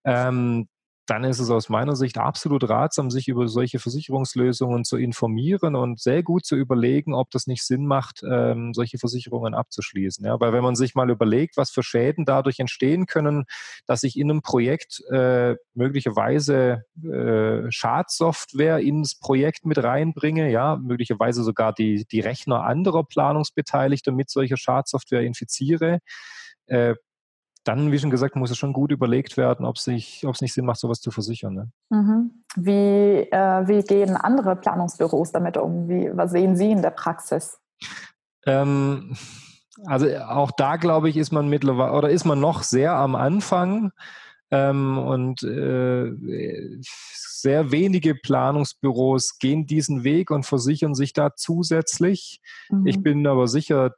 S2: ähm, dann ist es aus meiner Sicht absolut ratsam, sich über solche Versicherungslösungen zu informieren und sehr gut zu überlegen, ob das nicht Sinn macht, ähm, solche Versicherungen abzuschließen. Ja, weil wenn man sich mal überlegt, was für Schäden dadurch entstehen können, dass ich in einem Projekt äh, möglicherweise äh, Schadsoftware ins Projekt mit reinbringe, ja, möglicherweise sogar die, die Rechner anderer Planungsbeteiligter mit solcher Schadsoftware infiziere, äh, dann, wie schon gesagt, muss es schon gut überlegt werden, ob es nicht, nicht Sinn macht, sowas zu versichern. Ne?
S1: Mhm. Wie, äh, wie gehen andere Planungsbüros damit um? Wie, was sehen Sie in der Praxis?
S2: Ähm, also auch da, glaube ich, ist man mittlerweile oder ist man noch sehr am Anfang. Ähm, und äh, sehr wenige Planungsbüros gehen diesen Weg und versichern sich da zusätzlich. Mhm. Ich bin aber sicher,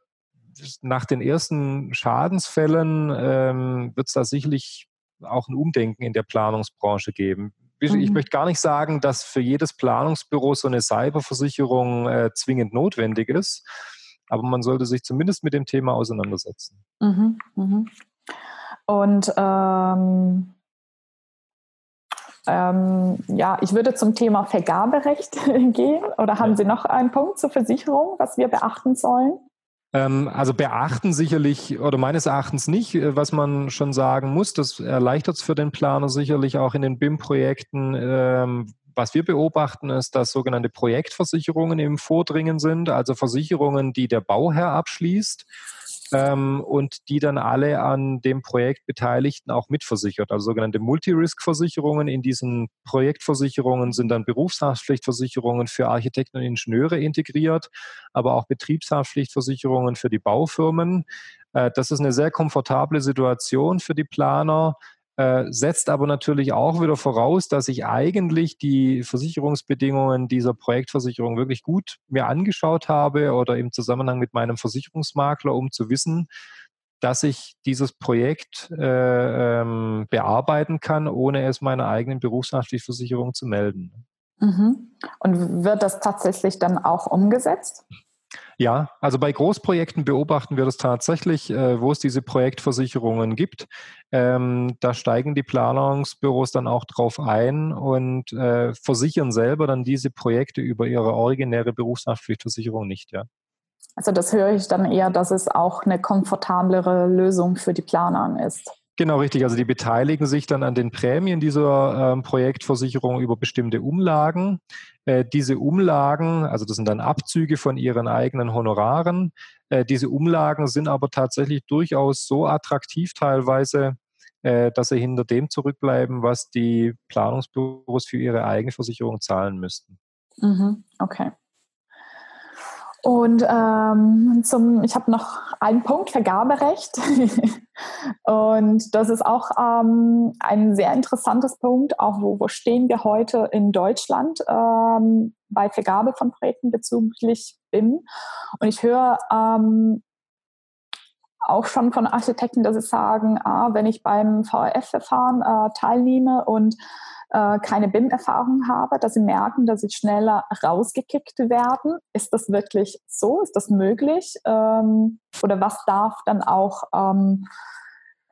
S2: nach den ersten Schadensfällen ähm, wird es da sicherlich auch ein Umdenken in der Planungsbranche geben. Ich, mhm. möchte gar nicht sagen, dass für jedes Planungsbüro so eine Cyberversicherung äh, zwingend notwendig ist, aber man sollte sich zumindest mit dem Thema auseinandersetzen. Mhm.
S1: Mhm. Und ähm, Ähm, ja, ich würde zum Thema Vergaberecht [laughs] gehen. Oder haben Sie noch einen Punkt zur Versicherung, was wir beachten sollen?
S2: Ähm, also beachten sicherlich oder meines Erachtens nicht, äh, was man schon sagen muss. Das erleichtert es für den Planer sicherlich auch in den BIM-Projekten. Ähm, was wir beobachten, ist, dass sogenannte Projektversicherungen im Vordringen sind, also Versicherungen, die der Bauherr abschließt ähm, und die dann alle an dem Projekt Beteiligten auch mitversichert. Also sogenannte Multi-Risk-Versicherungen. In diesen Projektversicherungen sind dann Berufshaftpflichtversicherungen für Architekten und Ingenieure integriert, aber auch Betriebshaftpflichtversicherungen für die Baufirmen. Äh, das ist eine sehr komfortable Situation für die Planer äh, setzt aber natürlich auch wieder voraus, dass ich eigentlich die Versicherungsbedingungen dieser Projektversicherung wirklich gut mir angeschaut habe oder im Zusammenhang mit meinem Versicherungsmakler, um zu wissen, dass ich dieses Projekt äh, ähm, bearbeiten kann, ohne es meiner eigenen Berufshaftpflichtversicherung zu melden.
S1: Mhm. Und wird das tatsächlich dann auch umgesetzt?
S2: Ja, also bei Großprojekten beobachten wir das tatsächlich, äh, wo es diese Projektversicherungen gibt. Ähm, da steigen die Planungsbüros dann auch drauf ein und äh, versichern selber dann diese Projekte über ihre originäre Berufshaftpflichtversicherung nicht, ja.
S1: Also das höre ich dann eher, dass es auch eine komfortablere Lösung für die Planer ist.
S2: Genau, richtig. Also die beteiligen sich dann an den Prämien dieser ähm, Projektversicherung über bestimmte Umlagen. Äh, diese Umlagen, also das sind dann Abzüge von ihren eigenen Honoraren. Äh, diese Umlagen sind aber tatsächlich durchaus so attraktiv teilweise, äh, dass sie hinter dem zurückbleiben, was die Planungsbüros für ihre Eigenversicherung zahlen müssten.
S1: Mhm, okay. Und ähm, zum, ich habe noch einen Punkt, Vergaberecht. [laughs] und das ist auch ähm, ein sehr interessantes Punkt, auch wo, wo stehen wir heute in Deutschland ähm, bei Vergabe von Projekten bezüglich BIM. Und ich höre ähm, auch schon von Architekten, dass sie sagen, ah, wenn ich beim VRF-Verfahren äh, teilnehme und äh, keine BIM-Erfahrung habe, dass sie merken, dass sie schneller rausgekickt werden. Ist das wirklich so? Ist das möglich? Ähm, oder was darf dann auch, ähm,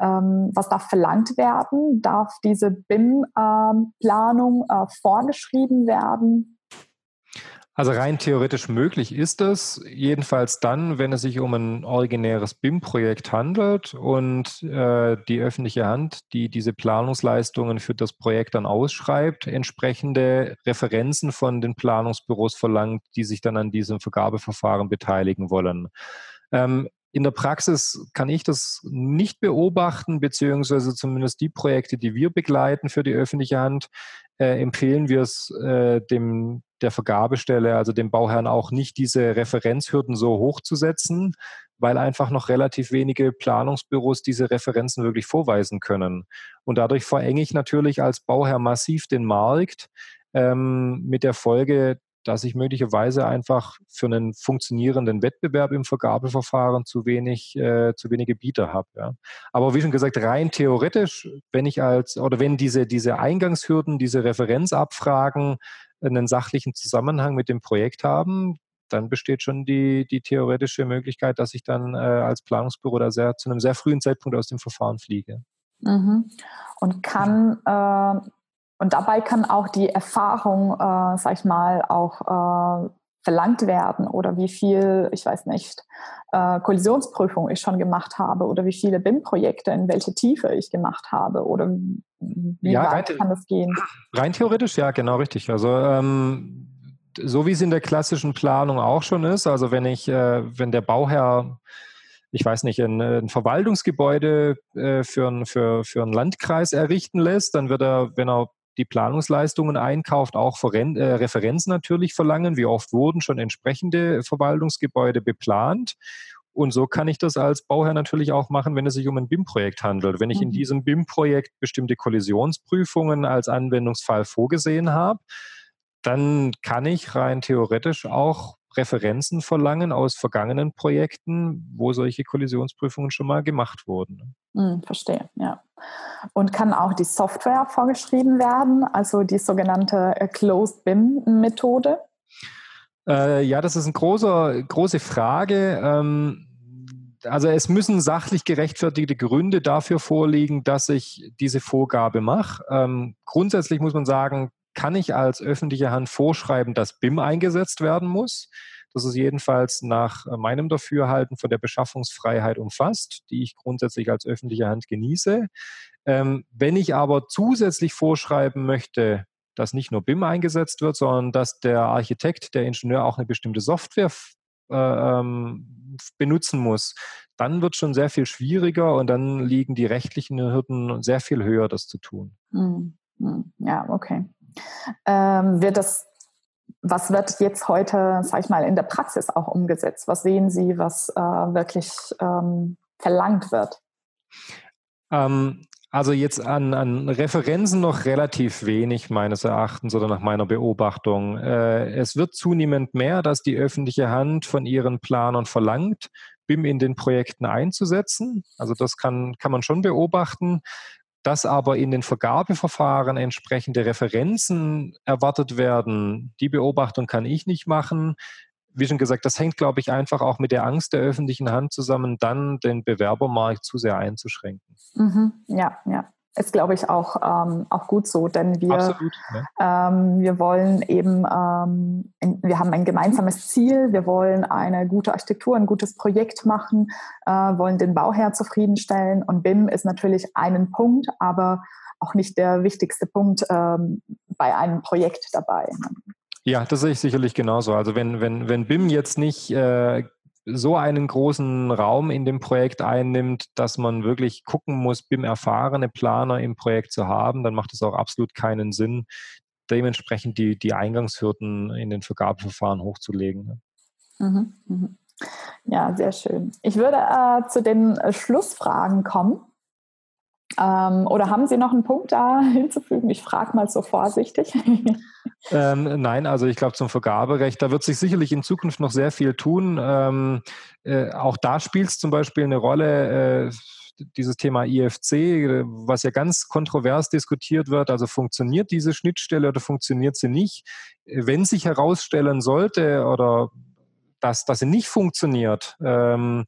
S1: ähm, was darf verlangt werden? Darf diese BIM-Planung äh, vorgeschrieben werden?
S2: Also rein theoretisch möglich ist es, jedenfalls dann, wenn es sich um ein originäres BIM-Projekt handelt und äh, die öffentliche Hand, die diese Planungsleistungen für das Projekt dann ausschreibt, entsprechende Referenzen von den Planungsbüros verlangt, die sich dann an diesem Vergabeverfahren beteiligen wollen. Ähm, in der Praxis kann ich das nicht beobachten, beziehungsweise zumindest die Projekte, die wir begleiten für die öffentliche Hand, äh, empfehlen wir es äh, dem der Vergabestelle, also dem Bauherrn auch nicht diese Referenzhürden so hoch zu setzen, weil einfach noch relativ wenige Planungsbüros diese Referenzen wirklich vorweisen können. Und dadurch verenge ich natürlich als Bauherr massiv den Markt ähm, mit der Folge, dass ich möglicherweise einfach für einen funktionierenden Wettbewerb im Vergabeverfahren zu wenig, äh, zu wenige Bieter habe. Ja. Aber wie schon gesagt, rein theoretisch, wenn ich als oder wenn diese, diese Eingangshürden, diese Referenzabfragen einen sachlichen Zusammenhang mit dem Projekt haben, dann besteht schon die, die theoretische Möglichkeit, dass ich dann äh, als Planungsbüro da sehr, zu einem sehr frühen Zeitpunkt aus dem Verfahren fliege.
S1: Mhm. Und kann äh, und dabei kann auch die Erfahrung, äh, sag ich mal, auch äh, verlangt werden oder wie viel, ich weiß nicht, äh, Kollisionsprüfung ich schon gemacht habe oder wie viele BIM-Projekte in welche Tiefe ich gemacht habe oder wie ja, weit rein, kann das gehen?
S2: Rein theoretisch, ja, genau richtig. Also ähm, so wie es in der klassischen Planung auch schon ist, also wenn ich, äh, wenn der Bauherr ich weiß nicht, ein, ein Verwaltungsgebäude äh, für, ein, für, für einen Landkreis errichten lässt, dann wird er, wenn er die Planungsleistungen einkauft, auch äh, Referenzen natürlich verlangen. Wie oft wurden schon entsprechende Verwaltungsgebäude beplant? Und so kann ich das als Bauherr natürlich auch machen, wenn es sich um ein BIM-Projekt handelt. Wenn ich in mhm. diesem BIM-Projekt bestimmte Kollisionsprüfungen als Anwendungsfall vorgesehen habe, dann kann ich rein theoretisch auch Referenzen verlangen aus vergangenen Projekten, wo solche Kollisionsprüfungen schon mal gemacht wurden.
S1: Hm, verstehe, ja. Und kann auch die Software vorgeschrieben werden, also die sogenannte äh, Closed BIM-Methode?
S2: Äh, ja, das ist eine große, große Frage. Ähm, also es müssen sachlich gerechtfertigte Gründe dafür vorliegen, dass ich diese Vorgabe mache. Ähm, grundsätzlich muss man sagen, kann ich als öffentliche Hand vorschreiben, dass BIM eingesetzt werden muss. Das ist jedenfalls nach meinem Dafürhalten von der Beschaffungsfreiheit umfasst, die ich grundsätzlich als öffentliche Hand genieße. Ähm, wenn ich aber zusätzlich vorschreiben möchte, dass nicht nur BIM eingesetzt wird, sondern dass der Architekt, der Ingenieur auch eine bestimmte Software äh, ähm, benutzen muss, dann wird schon sehr viel schwieriger und dann liegen die rechtlichen Hürden sehr viel höher, das zu tun.
S1: Hm, hm, ja, okay. Ähm, wird das, was wird jetzt heute, sag ich mal, in der Praxis auch umgesetzt? Was sehen Sie, was äh, wirklich ähm, verlangt wird?
S2: Ähm, also jetzt an, an Referenzen noch relativ wenig meines Erachtens oder nach meiner Beobachtung. Äh, es wird zunehmend mehr, dass die öffentliche Hand von ihren Planern verlangt, BIM in den Projekten einzusetzen. Also das kann, kann man schon beobachten. Dass aber in den Vergabeverfahren entsprechende Referenzen erwartet werden, die Beobachtung kann ich nicht machen wie schon gesagt, das hängt, glaube ich, einfach auch mit der Angst der öffentlichen Hand zusammen, dann den Bewerbermarkt zu sehr einzuschränken.
S1: Mhm. Ja, ja. Ist, glaube ich, auch, ähm, auch gut so, denn wir, Absolut, ja. ähm, wir wollen eben, ähm, in, wir haben ein gemeinsames Ziel, wir wollen eine gute Architektur, ein gutes Projekt machen, äh, wollen den Bauherr zufriedenstellen und BIM ist natürlich einen Punkt, aber auch nicht der wichtigste Punkt ähm, bei einem Projekt dabei. Ne?
S2: Ja, das sehe ich sicherlich genauso. Also wenn, wenn, wenn BIM jetzt nicht äh, so einen großen Raum in dem Projekt einnimmt, dass man wirklich gucken muss, BIM-erfahrene Planer im Projekt zu haben, dann macht es auch absolut keinen Sinn, dementsprechend die, die Eingangshürden in den Vergabeverfahren hochzulegen.
S1: Mhm, mhm. Ja, sehr schön. Ich würde äh, zu den Schlussfragen kommen. Ähm, oder haben Sie noch einen Punkt da [laughs] hinzufügen? Ich frage mal so vorsichtig. [laughs]
S2: Ähm, nein, also ich glaube zum Vergaberecht, da wird sich sicherlich in Zukunft noch sehr viel tun. Ähm, äh, auch da spielt es zum Beispiel eine Rolle. Äh, dieses Thema IFC, was ja ganz kontrovers diskutiert wird, also funktioniert diese Schnittstelle oder funktioniert sie nicht? Wenn sich herausstellen sollte oder dass, dass sie nicht funktioniert, ähm,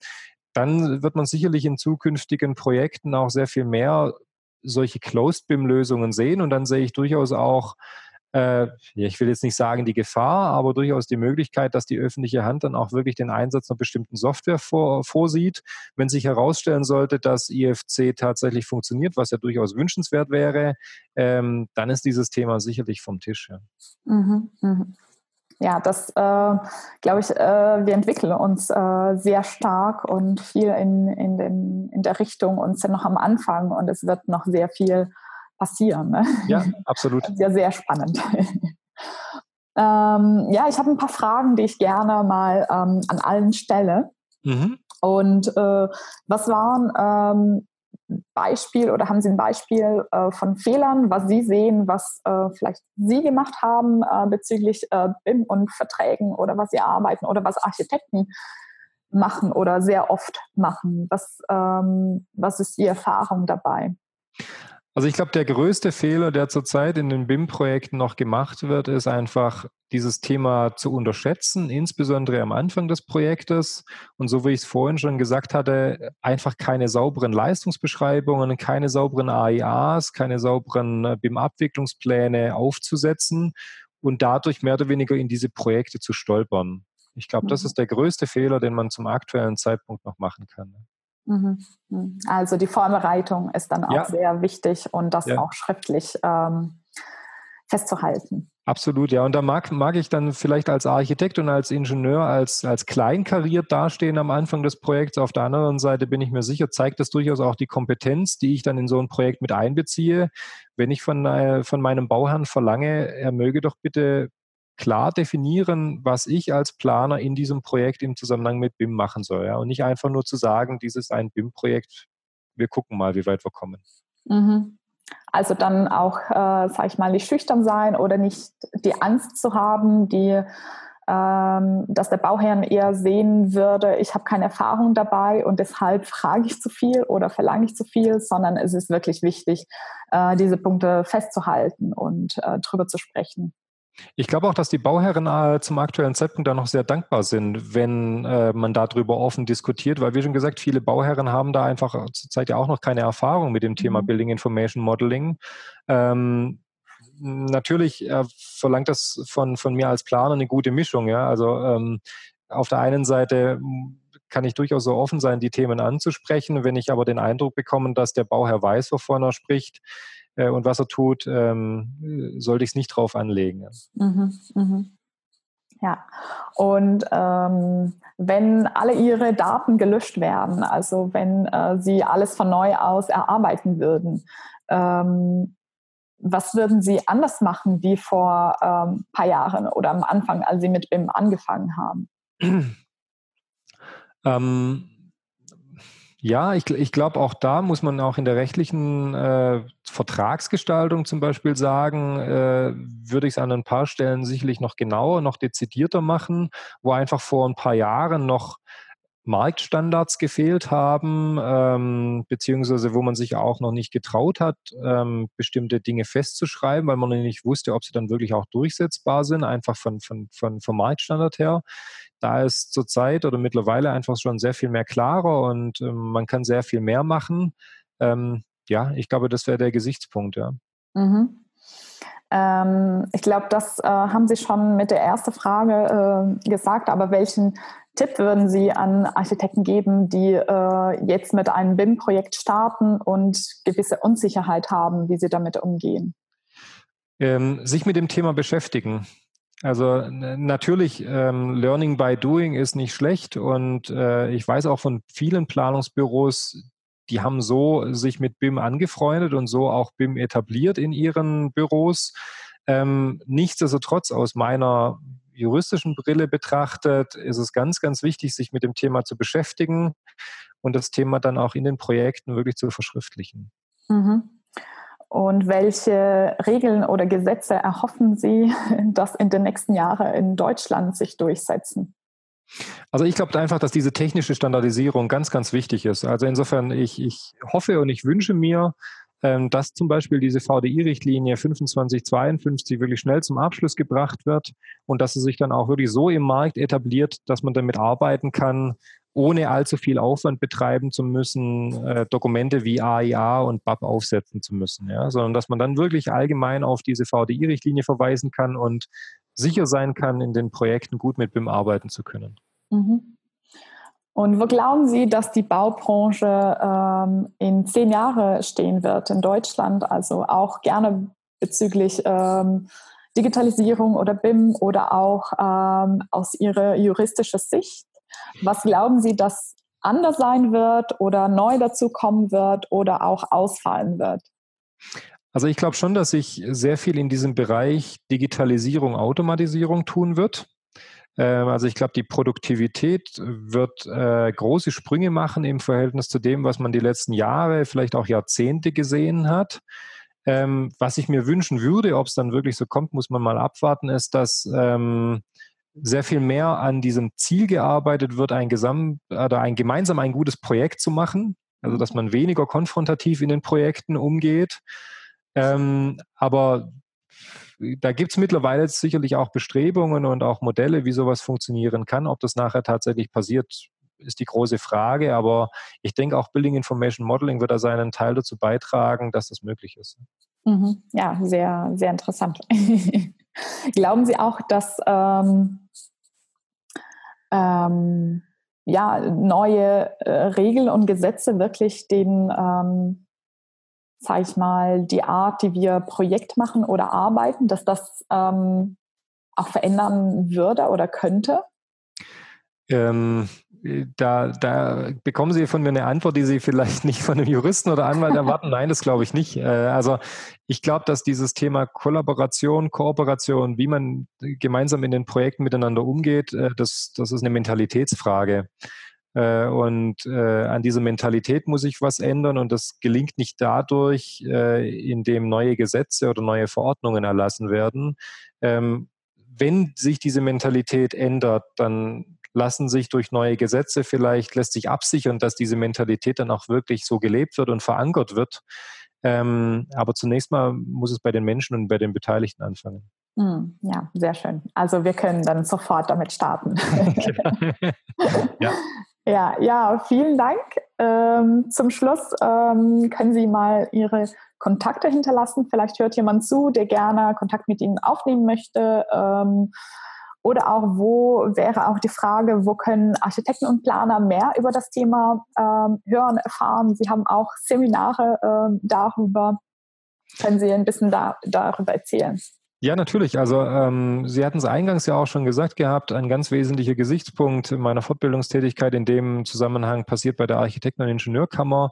S2: dann wird man sicherlich in zukünftigen Projekten auch sehr viel mehr solche Closed-BIM-Lösungen sehen und dann sehe ich durchaus auch, äh, ich will jetzt nicht sagen die Gefahr, aber durchaus die Möglichkeit, dass die öffentliche Hand dann auch wirklich den Einsatz einer bestimmten Software vor, vorsieht. Wenn sich herausstellen sollte, dass IFC tatsächlich funktioniert, was ja durchaus wünschenswert wäre, ähm, dann ist dieses Thema sicherlich vom Tisch. Ja. Mhm,
S1: mh ja, das äh, glaube ich, äh, wir entwickeln uns äh, sehr stark und viel in, in, den, in der Richtung und sind noch am Anfang und es wird noch sehr viel passieren. Ne?
S2: Ja, absolut.
S1: Ja, sehr spannend. [laughs] ähm, ja, ich habe ein paar Fragen, die ich gerne mal ähm, an allen stelle. Mhm. Und äh, was waren ähm, Beispiel oder haben Sie ein Beispiel äh, von Fehlern, was Sie sehen, was äh, vielleicht Sie gemacht haben äh, bezüglich äh, BIM und Verträgen oder was Sie arbeiten oder was Architekten machen oder sehr oft machen? Was, ähm, was ist die Erfahrung dabei?
S2: Also ich glaube, der größte Fehler, der zurzeit in den BIM-Projekten noch gemacht wird, ist einfach dieses Thema zu unterschätzen, insbesondere am Anfang des Projektes. Und so wie ich es vorhin schon gesagt hatte, einfach keine sauberen Leistungsbeschreibungen, keine sauberen AIAs, keine sauberen äh, BIM-Abwicklungspläne aufzusetzen und dadurch mehr oder weniger in diese Projekte zu stolpern. Ich glaube, das mhm. ist der größte Fehler, den man zum aktuellen Zeitpunkt noch machen kann.
S1: Mhm. Mhm. Also die Vorbereitung ist dann auch ja. sehr wichtig und das ja. auch schriftlich ähm, festzuhalten.
S2: Absolut, ja. Und da mag, mag ich dann vielleicht als Architekt und als Ingenieur als, als kleinkariert dastehen am Anfang des Projekts. Auf der anderen Seite bin ich mir sicher, zeigt das durchaus auch die Kompetenz, die ich dann in so ein Projekt mit einbeziehe. Wenn ich von, äh, von meinem Bauherrn verlange, er möge doch bitte klar definieren, was ich als Planer in diesem Projekt im Zusammenhang mit BIM machen soll. Ja? Und nicht einfach nur zu sagen, dies ist ein BIM-Projekt, wir gucken mal, wie weit wir kommen.
S1: Mhm. Also dann auch, äh, sag ich mal, nicht schüchtern sein oder nicht die Angst zu haben, die ähm, dass der Bauherr eher sehen würde, ich habe keine Erfahrung dabei und deshalb frage ich zu viel oder verlange ich zu viel, sondern es ist wirklich wichtig, äh, diese Punkte festzuhalten und äh, drüber zu sprechen.
S2: Ich glaube auch, dass die Bauherren äh, zum aktuellen Zeitpunkt da noch sehr dankbar sind, wenn äh, man darüber offen diskutiert, weil wie schon gesagt, viele Bauherren haben da einfach zurzeit ja auch noch keine Erfahrung mit dem Thema mhm. Building Information Modeling. Ähm, natürlich äh, verlangt das von, von mir als Planer eine gute Mischung. Ja? Also ähm, auf der einen Seite kann ich durchaus so offen sein, die Themen anzusprechen. Wenn ich aber den Eindruck bekomme, dass der Bauherr weiß, wovon er spricht, äh, und was er tut, ähm, sollte ich es nicht drauf anlegen.
S1: Mhm, mhm. Ja, und ähm, wenn alle Ihre Daten gelöscht werden, also wenn äh, Sie alles von neu aus erarbeiten würden, ähm, was würden Sie anders machen wie vor ein ähm, paar Jahren oder am Anfang, als Sie mit BIM angefangen haben?
S2: Ja, ich, ich glaube, auch da muss man auch in der rechtlichen äh, Vertragsgestaltung zum Beispiel sagen, äh, würde ich es an ein paar Stellen sicherlich noch genauer, noch dezidierter machen, wo einfach vor ein paar Jahren noch Marktstandards gefehlt haben, ähm, beziehungsweise wo man sich auch noch nicht getraut hat, ähm, bestimmte Dinge festzuschreiben, weil man nicht wusste, ob sie dann wirklich auch durchsetzbar sind, einfach von, von, von, vom Marktstandard her. Da ist zurzeit oder mittlerweile einfach schon sehr viel mehr klarer und ähm, man kann sehr viel mehr machen. Ähm, ja, ich glaube, das wäre der Gesichtspunkt, ja. Mhm.
S1: Ähm, ich glaube, das äh, haben Sie schon mit der ersten Frage äh, gesagt, aber welchen Tipp würden Sie an Architekten geben, die äh, jetzt mit einem BIM-Projekt starten und gewisse Unsicherheit haben, wie sie damit umgehen?
S2: Ähm, sich mit dem Thema beschäftigen. Also natürlich, ähm, Learning by Doing ist nicht schlecht und äh, ich weiß auch von vielen Planungsbüros, die haben so sich mit BIM angefreundet und so auch BIM etabliert in ihren Büros. Ähm, nichtsdestotrotz aus meiner juristischen Brille betrachtet, ist es ganz, ganz wichtig, sich mit dem Thema zu beschäftigen und das Thema dann auch in den Projekten wirklich zu verschriftlichen. Mhm.
S1: Und welche Regeln oder Gesetze erhoffen Sie, [laughs] dass in den nächsten Jahren in Deutschland sich durchsetzen?
S2: Also ich glaube einfach, dass diese technische Standardisierung ganz, ganz wichtig ist. Also insofern, ich, ich hoffe und ich wünsche mir, ähm, dass zum Beispiel diese VDI-Richtlinie 2552 wirklich schnell zum Abschluss gebracht wird und dass sie sich dann auch wirklich so im Markt etabliert, dass man damit arbeiten kann, ohne allzu viel Aufwand betreiben zu müssen, äh, Dokumente wie AIA und BAP aufsetzen zu müssen, ja, sondern dass man dann wirklich allgemein auf diese VDI-Richtlinie verweisen kann und sicher sein kann, in den Projekten gut mit BIM arbeiten zu können. Mhm.
S1: Und wo glauben Sie, dass die Baubranche ähm, in zehn Jahren stehen wird in Deutschland? Also auch gerne bezüglich ähm, Digitalisierung oder BIM oder auch ähm, aus Ihrer juristischen Sicht. Was glauben Sie, dass anders sein wird oder neu dazu kommen wird oder auch ausfallen wird?
S2: Also ich glaube schon, dass sich sehr viel in diesem Bereich Digitalisierung, Automatisierung tun wird. Ähm, also ich glaube, die Produktivität wird äh, große Sprünge machen im Verhältnis zu dem, was man die letzten Jahre, vielleicht auch Jahrzehnte gesehen hat. Ähm, was ich mir wünschen würde, ob es dann wirklich so kommt, muss man mal abwarten, ist, dass ähm, sehr viel mehr an diesem Ziel gearbeitet wird, ein, Gesamt, oder ein gemeinsam ein gutes Projekt zu machen. Also dass man weniger konfrontativ in den Projekten umgeht. Ähm, aber da gibt es mittlerweile sicherlich auch Bestrebungen und auch Modelle, wie sowas funktionieren kann. Ob das nachher tatsächlich passiert, ist die große Frage. Aber ich denke, auch Building Information Modeling wird da seinen Teil dazu beitragen, dass das möglich ist.
S1: Mhm. Ja, sehr, sehr interessant. [laughs] Glauben Sie auch, dass ähm, ähm, ja, neue äh, Regeln und Gesetze wirklich den ähm, sage ich mal, die Art, die wir Projekt machen oder arbeiten, dass das ähm, auch verändern würde oder könnte?
S2: Ähm, da, da bekommen Sie von mir eine Antwort, die Sie vielleicht nicht von einem Juristen oder Anwalt erwarten. Nein, das glaube ich nicht. Äh, also ich glaube, dass dieses Thema Kollaboration, Kooperation, wie man gemeinsam in den Projekten miteinander umgeht, äh, das, das ist eine Mentalitätsfrage. Äh, und äh, an dieser Mentalität muss sich was ändern und das gelingt nicht dadurch, äh, indem neue Gesetze oder neue Verordnungen erlassen werden. Ähm, wenn sich diese Mentalität ändert, dann lassen sich durch neue Gesetze vielleicht, lässt sich absichern, dass diese Mentalität dann auch wirklich so gelebt wird und verankert wird. Ähm, aber zunächst mal muss es bei den Menschen und bei den Beteiligten anfangen.
S1: Hm, ja, sehr schön. Also wir können dann sofort damit starten. [laughs] ja. [laughs] ja. ja, vielen Dank. Ähm, zum Schluss ähm, können Sie mal Ihre Kontakte hinterlassen. Vielleicht hört jemand zu, der gerne Kontakt mit Ihnen aufnehmen möchte. Ähm, oder auch, wo wäre auch die Frage, wo können Architekten und Planer mehr über das Thema ähm, hören, erfahren? Sie haben auch Seminare ähm, darüber. Können Sie ein bisschen da, darüber erzählen?
S2: Ja, natürlich. Also ähm, Sie hatten es eingangs ja auch schon gesagt gehabt, ein ganz wesentlicher Gesichtspunkt meiner Fortbildungstätigkeit in dem Zusammenhang passiert bei der Architekten- und Ingenieurkammer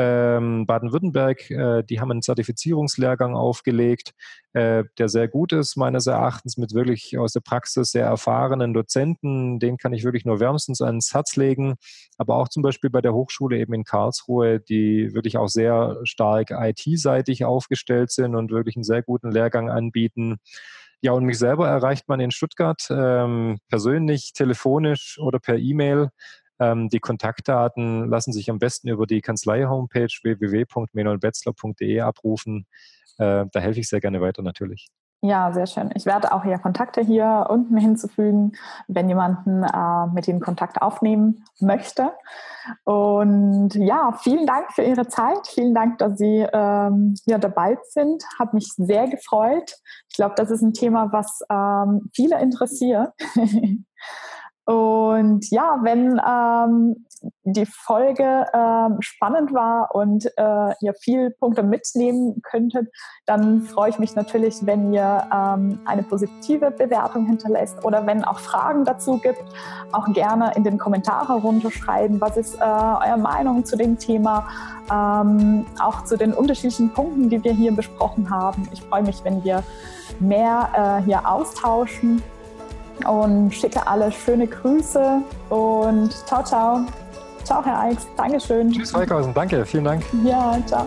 S2: ähm, Baden-Württemberg. Äh, die haben einen Zertifizierungslehrgang aufgelegt, äh, der sehr gut ist, meines Erachtens, mit wirklich aus der Praxis sehr erfahrenen Dozenten. Den kann ich wirklich nur wärmstens ans Herz legen. Aber auch zum Beispiel bei der Hochschule eben in Karlsruhe, die wirklich auch sehr stark IT-seitig aufgestellt sind und wirklich einen sehr guten Lehrgang anbieten. Ja, und mich selber erreicht man in Stuttgart ähm, persönlich, telefonisch oder per E-Mail. Ähm, die Kontaktdaten lassen sich am besten über die Kanzlei-Homepage www.menolbetzler.de abrufen. Äh, da helfe ich sehr gerne weiter natürlich.
S1: Ja, sehr schön. Ich werde auch Ihre Kontakte hier unten hinzufügen, wenn jemanden äh, mit Ihnen Kontakt aufnehmen möchte. Und ja, vielen Dank für Ihre Zeit. Vielen Dank, dass Sie ähm, hier dabei sind. Hat mich sehr gefreut. Ich glaube, das ist ein Thema, was ähm, viele interessiert. [laughs] Und ja, wenn ähm, die Folge ähm, spannend war und äh, ihr viel Punkte mitnehmen könntet, dann freue ich mich natürlich, wenn ihr ähm, eine positive Bewertung hinterlässt oder wenn auch Fragen dazu gibt, auch gerne in den Kommentaren runterschreiben. Was ist äh, eure Meinung zu dem Thema? Ähm, auch zu den unterschiedlichen Punkten, die wir hier besprochen haben. Ich freue mich, wenn wir mehr äh, hier austauschen und schicke alle schöne Grüße und ciao, ciao. Ciao, Herr Eichs. Dankeschön.
S2: Tschüss, Weikhausen. Danke. Vielen Dank.
S1: Ja, ciao.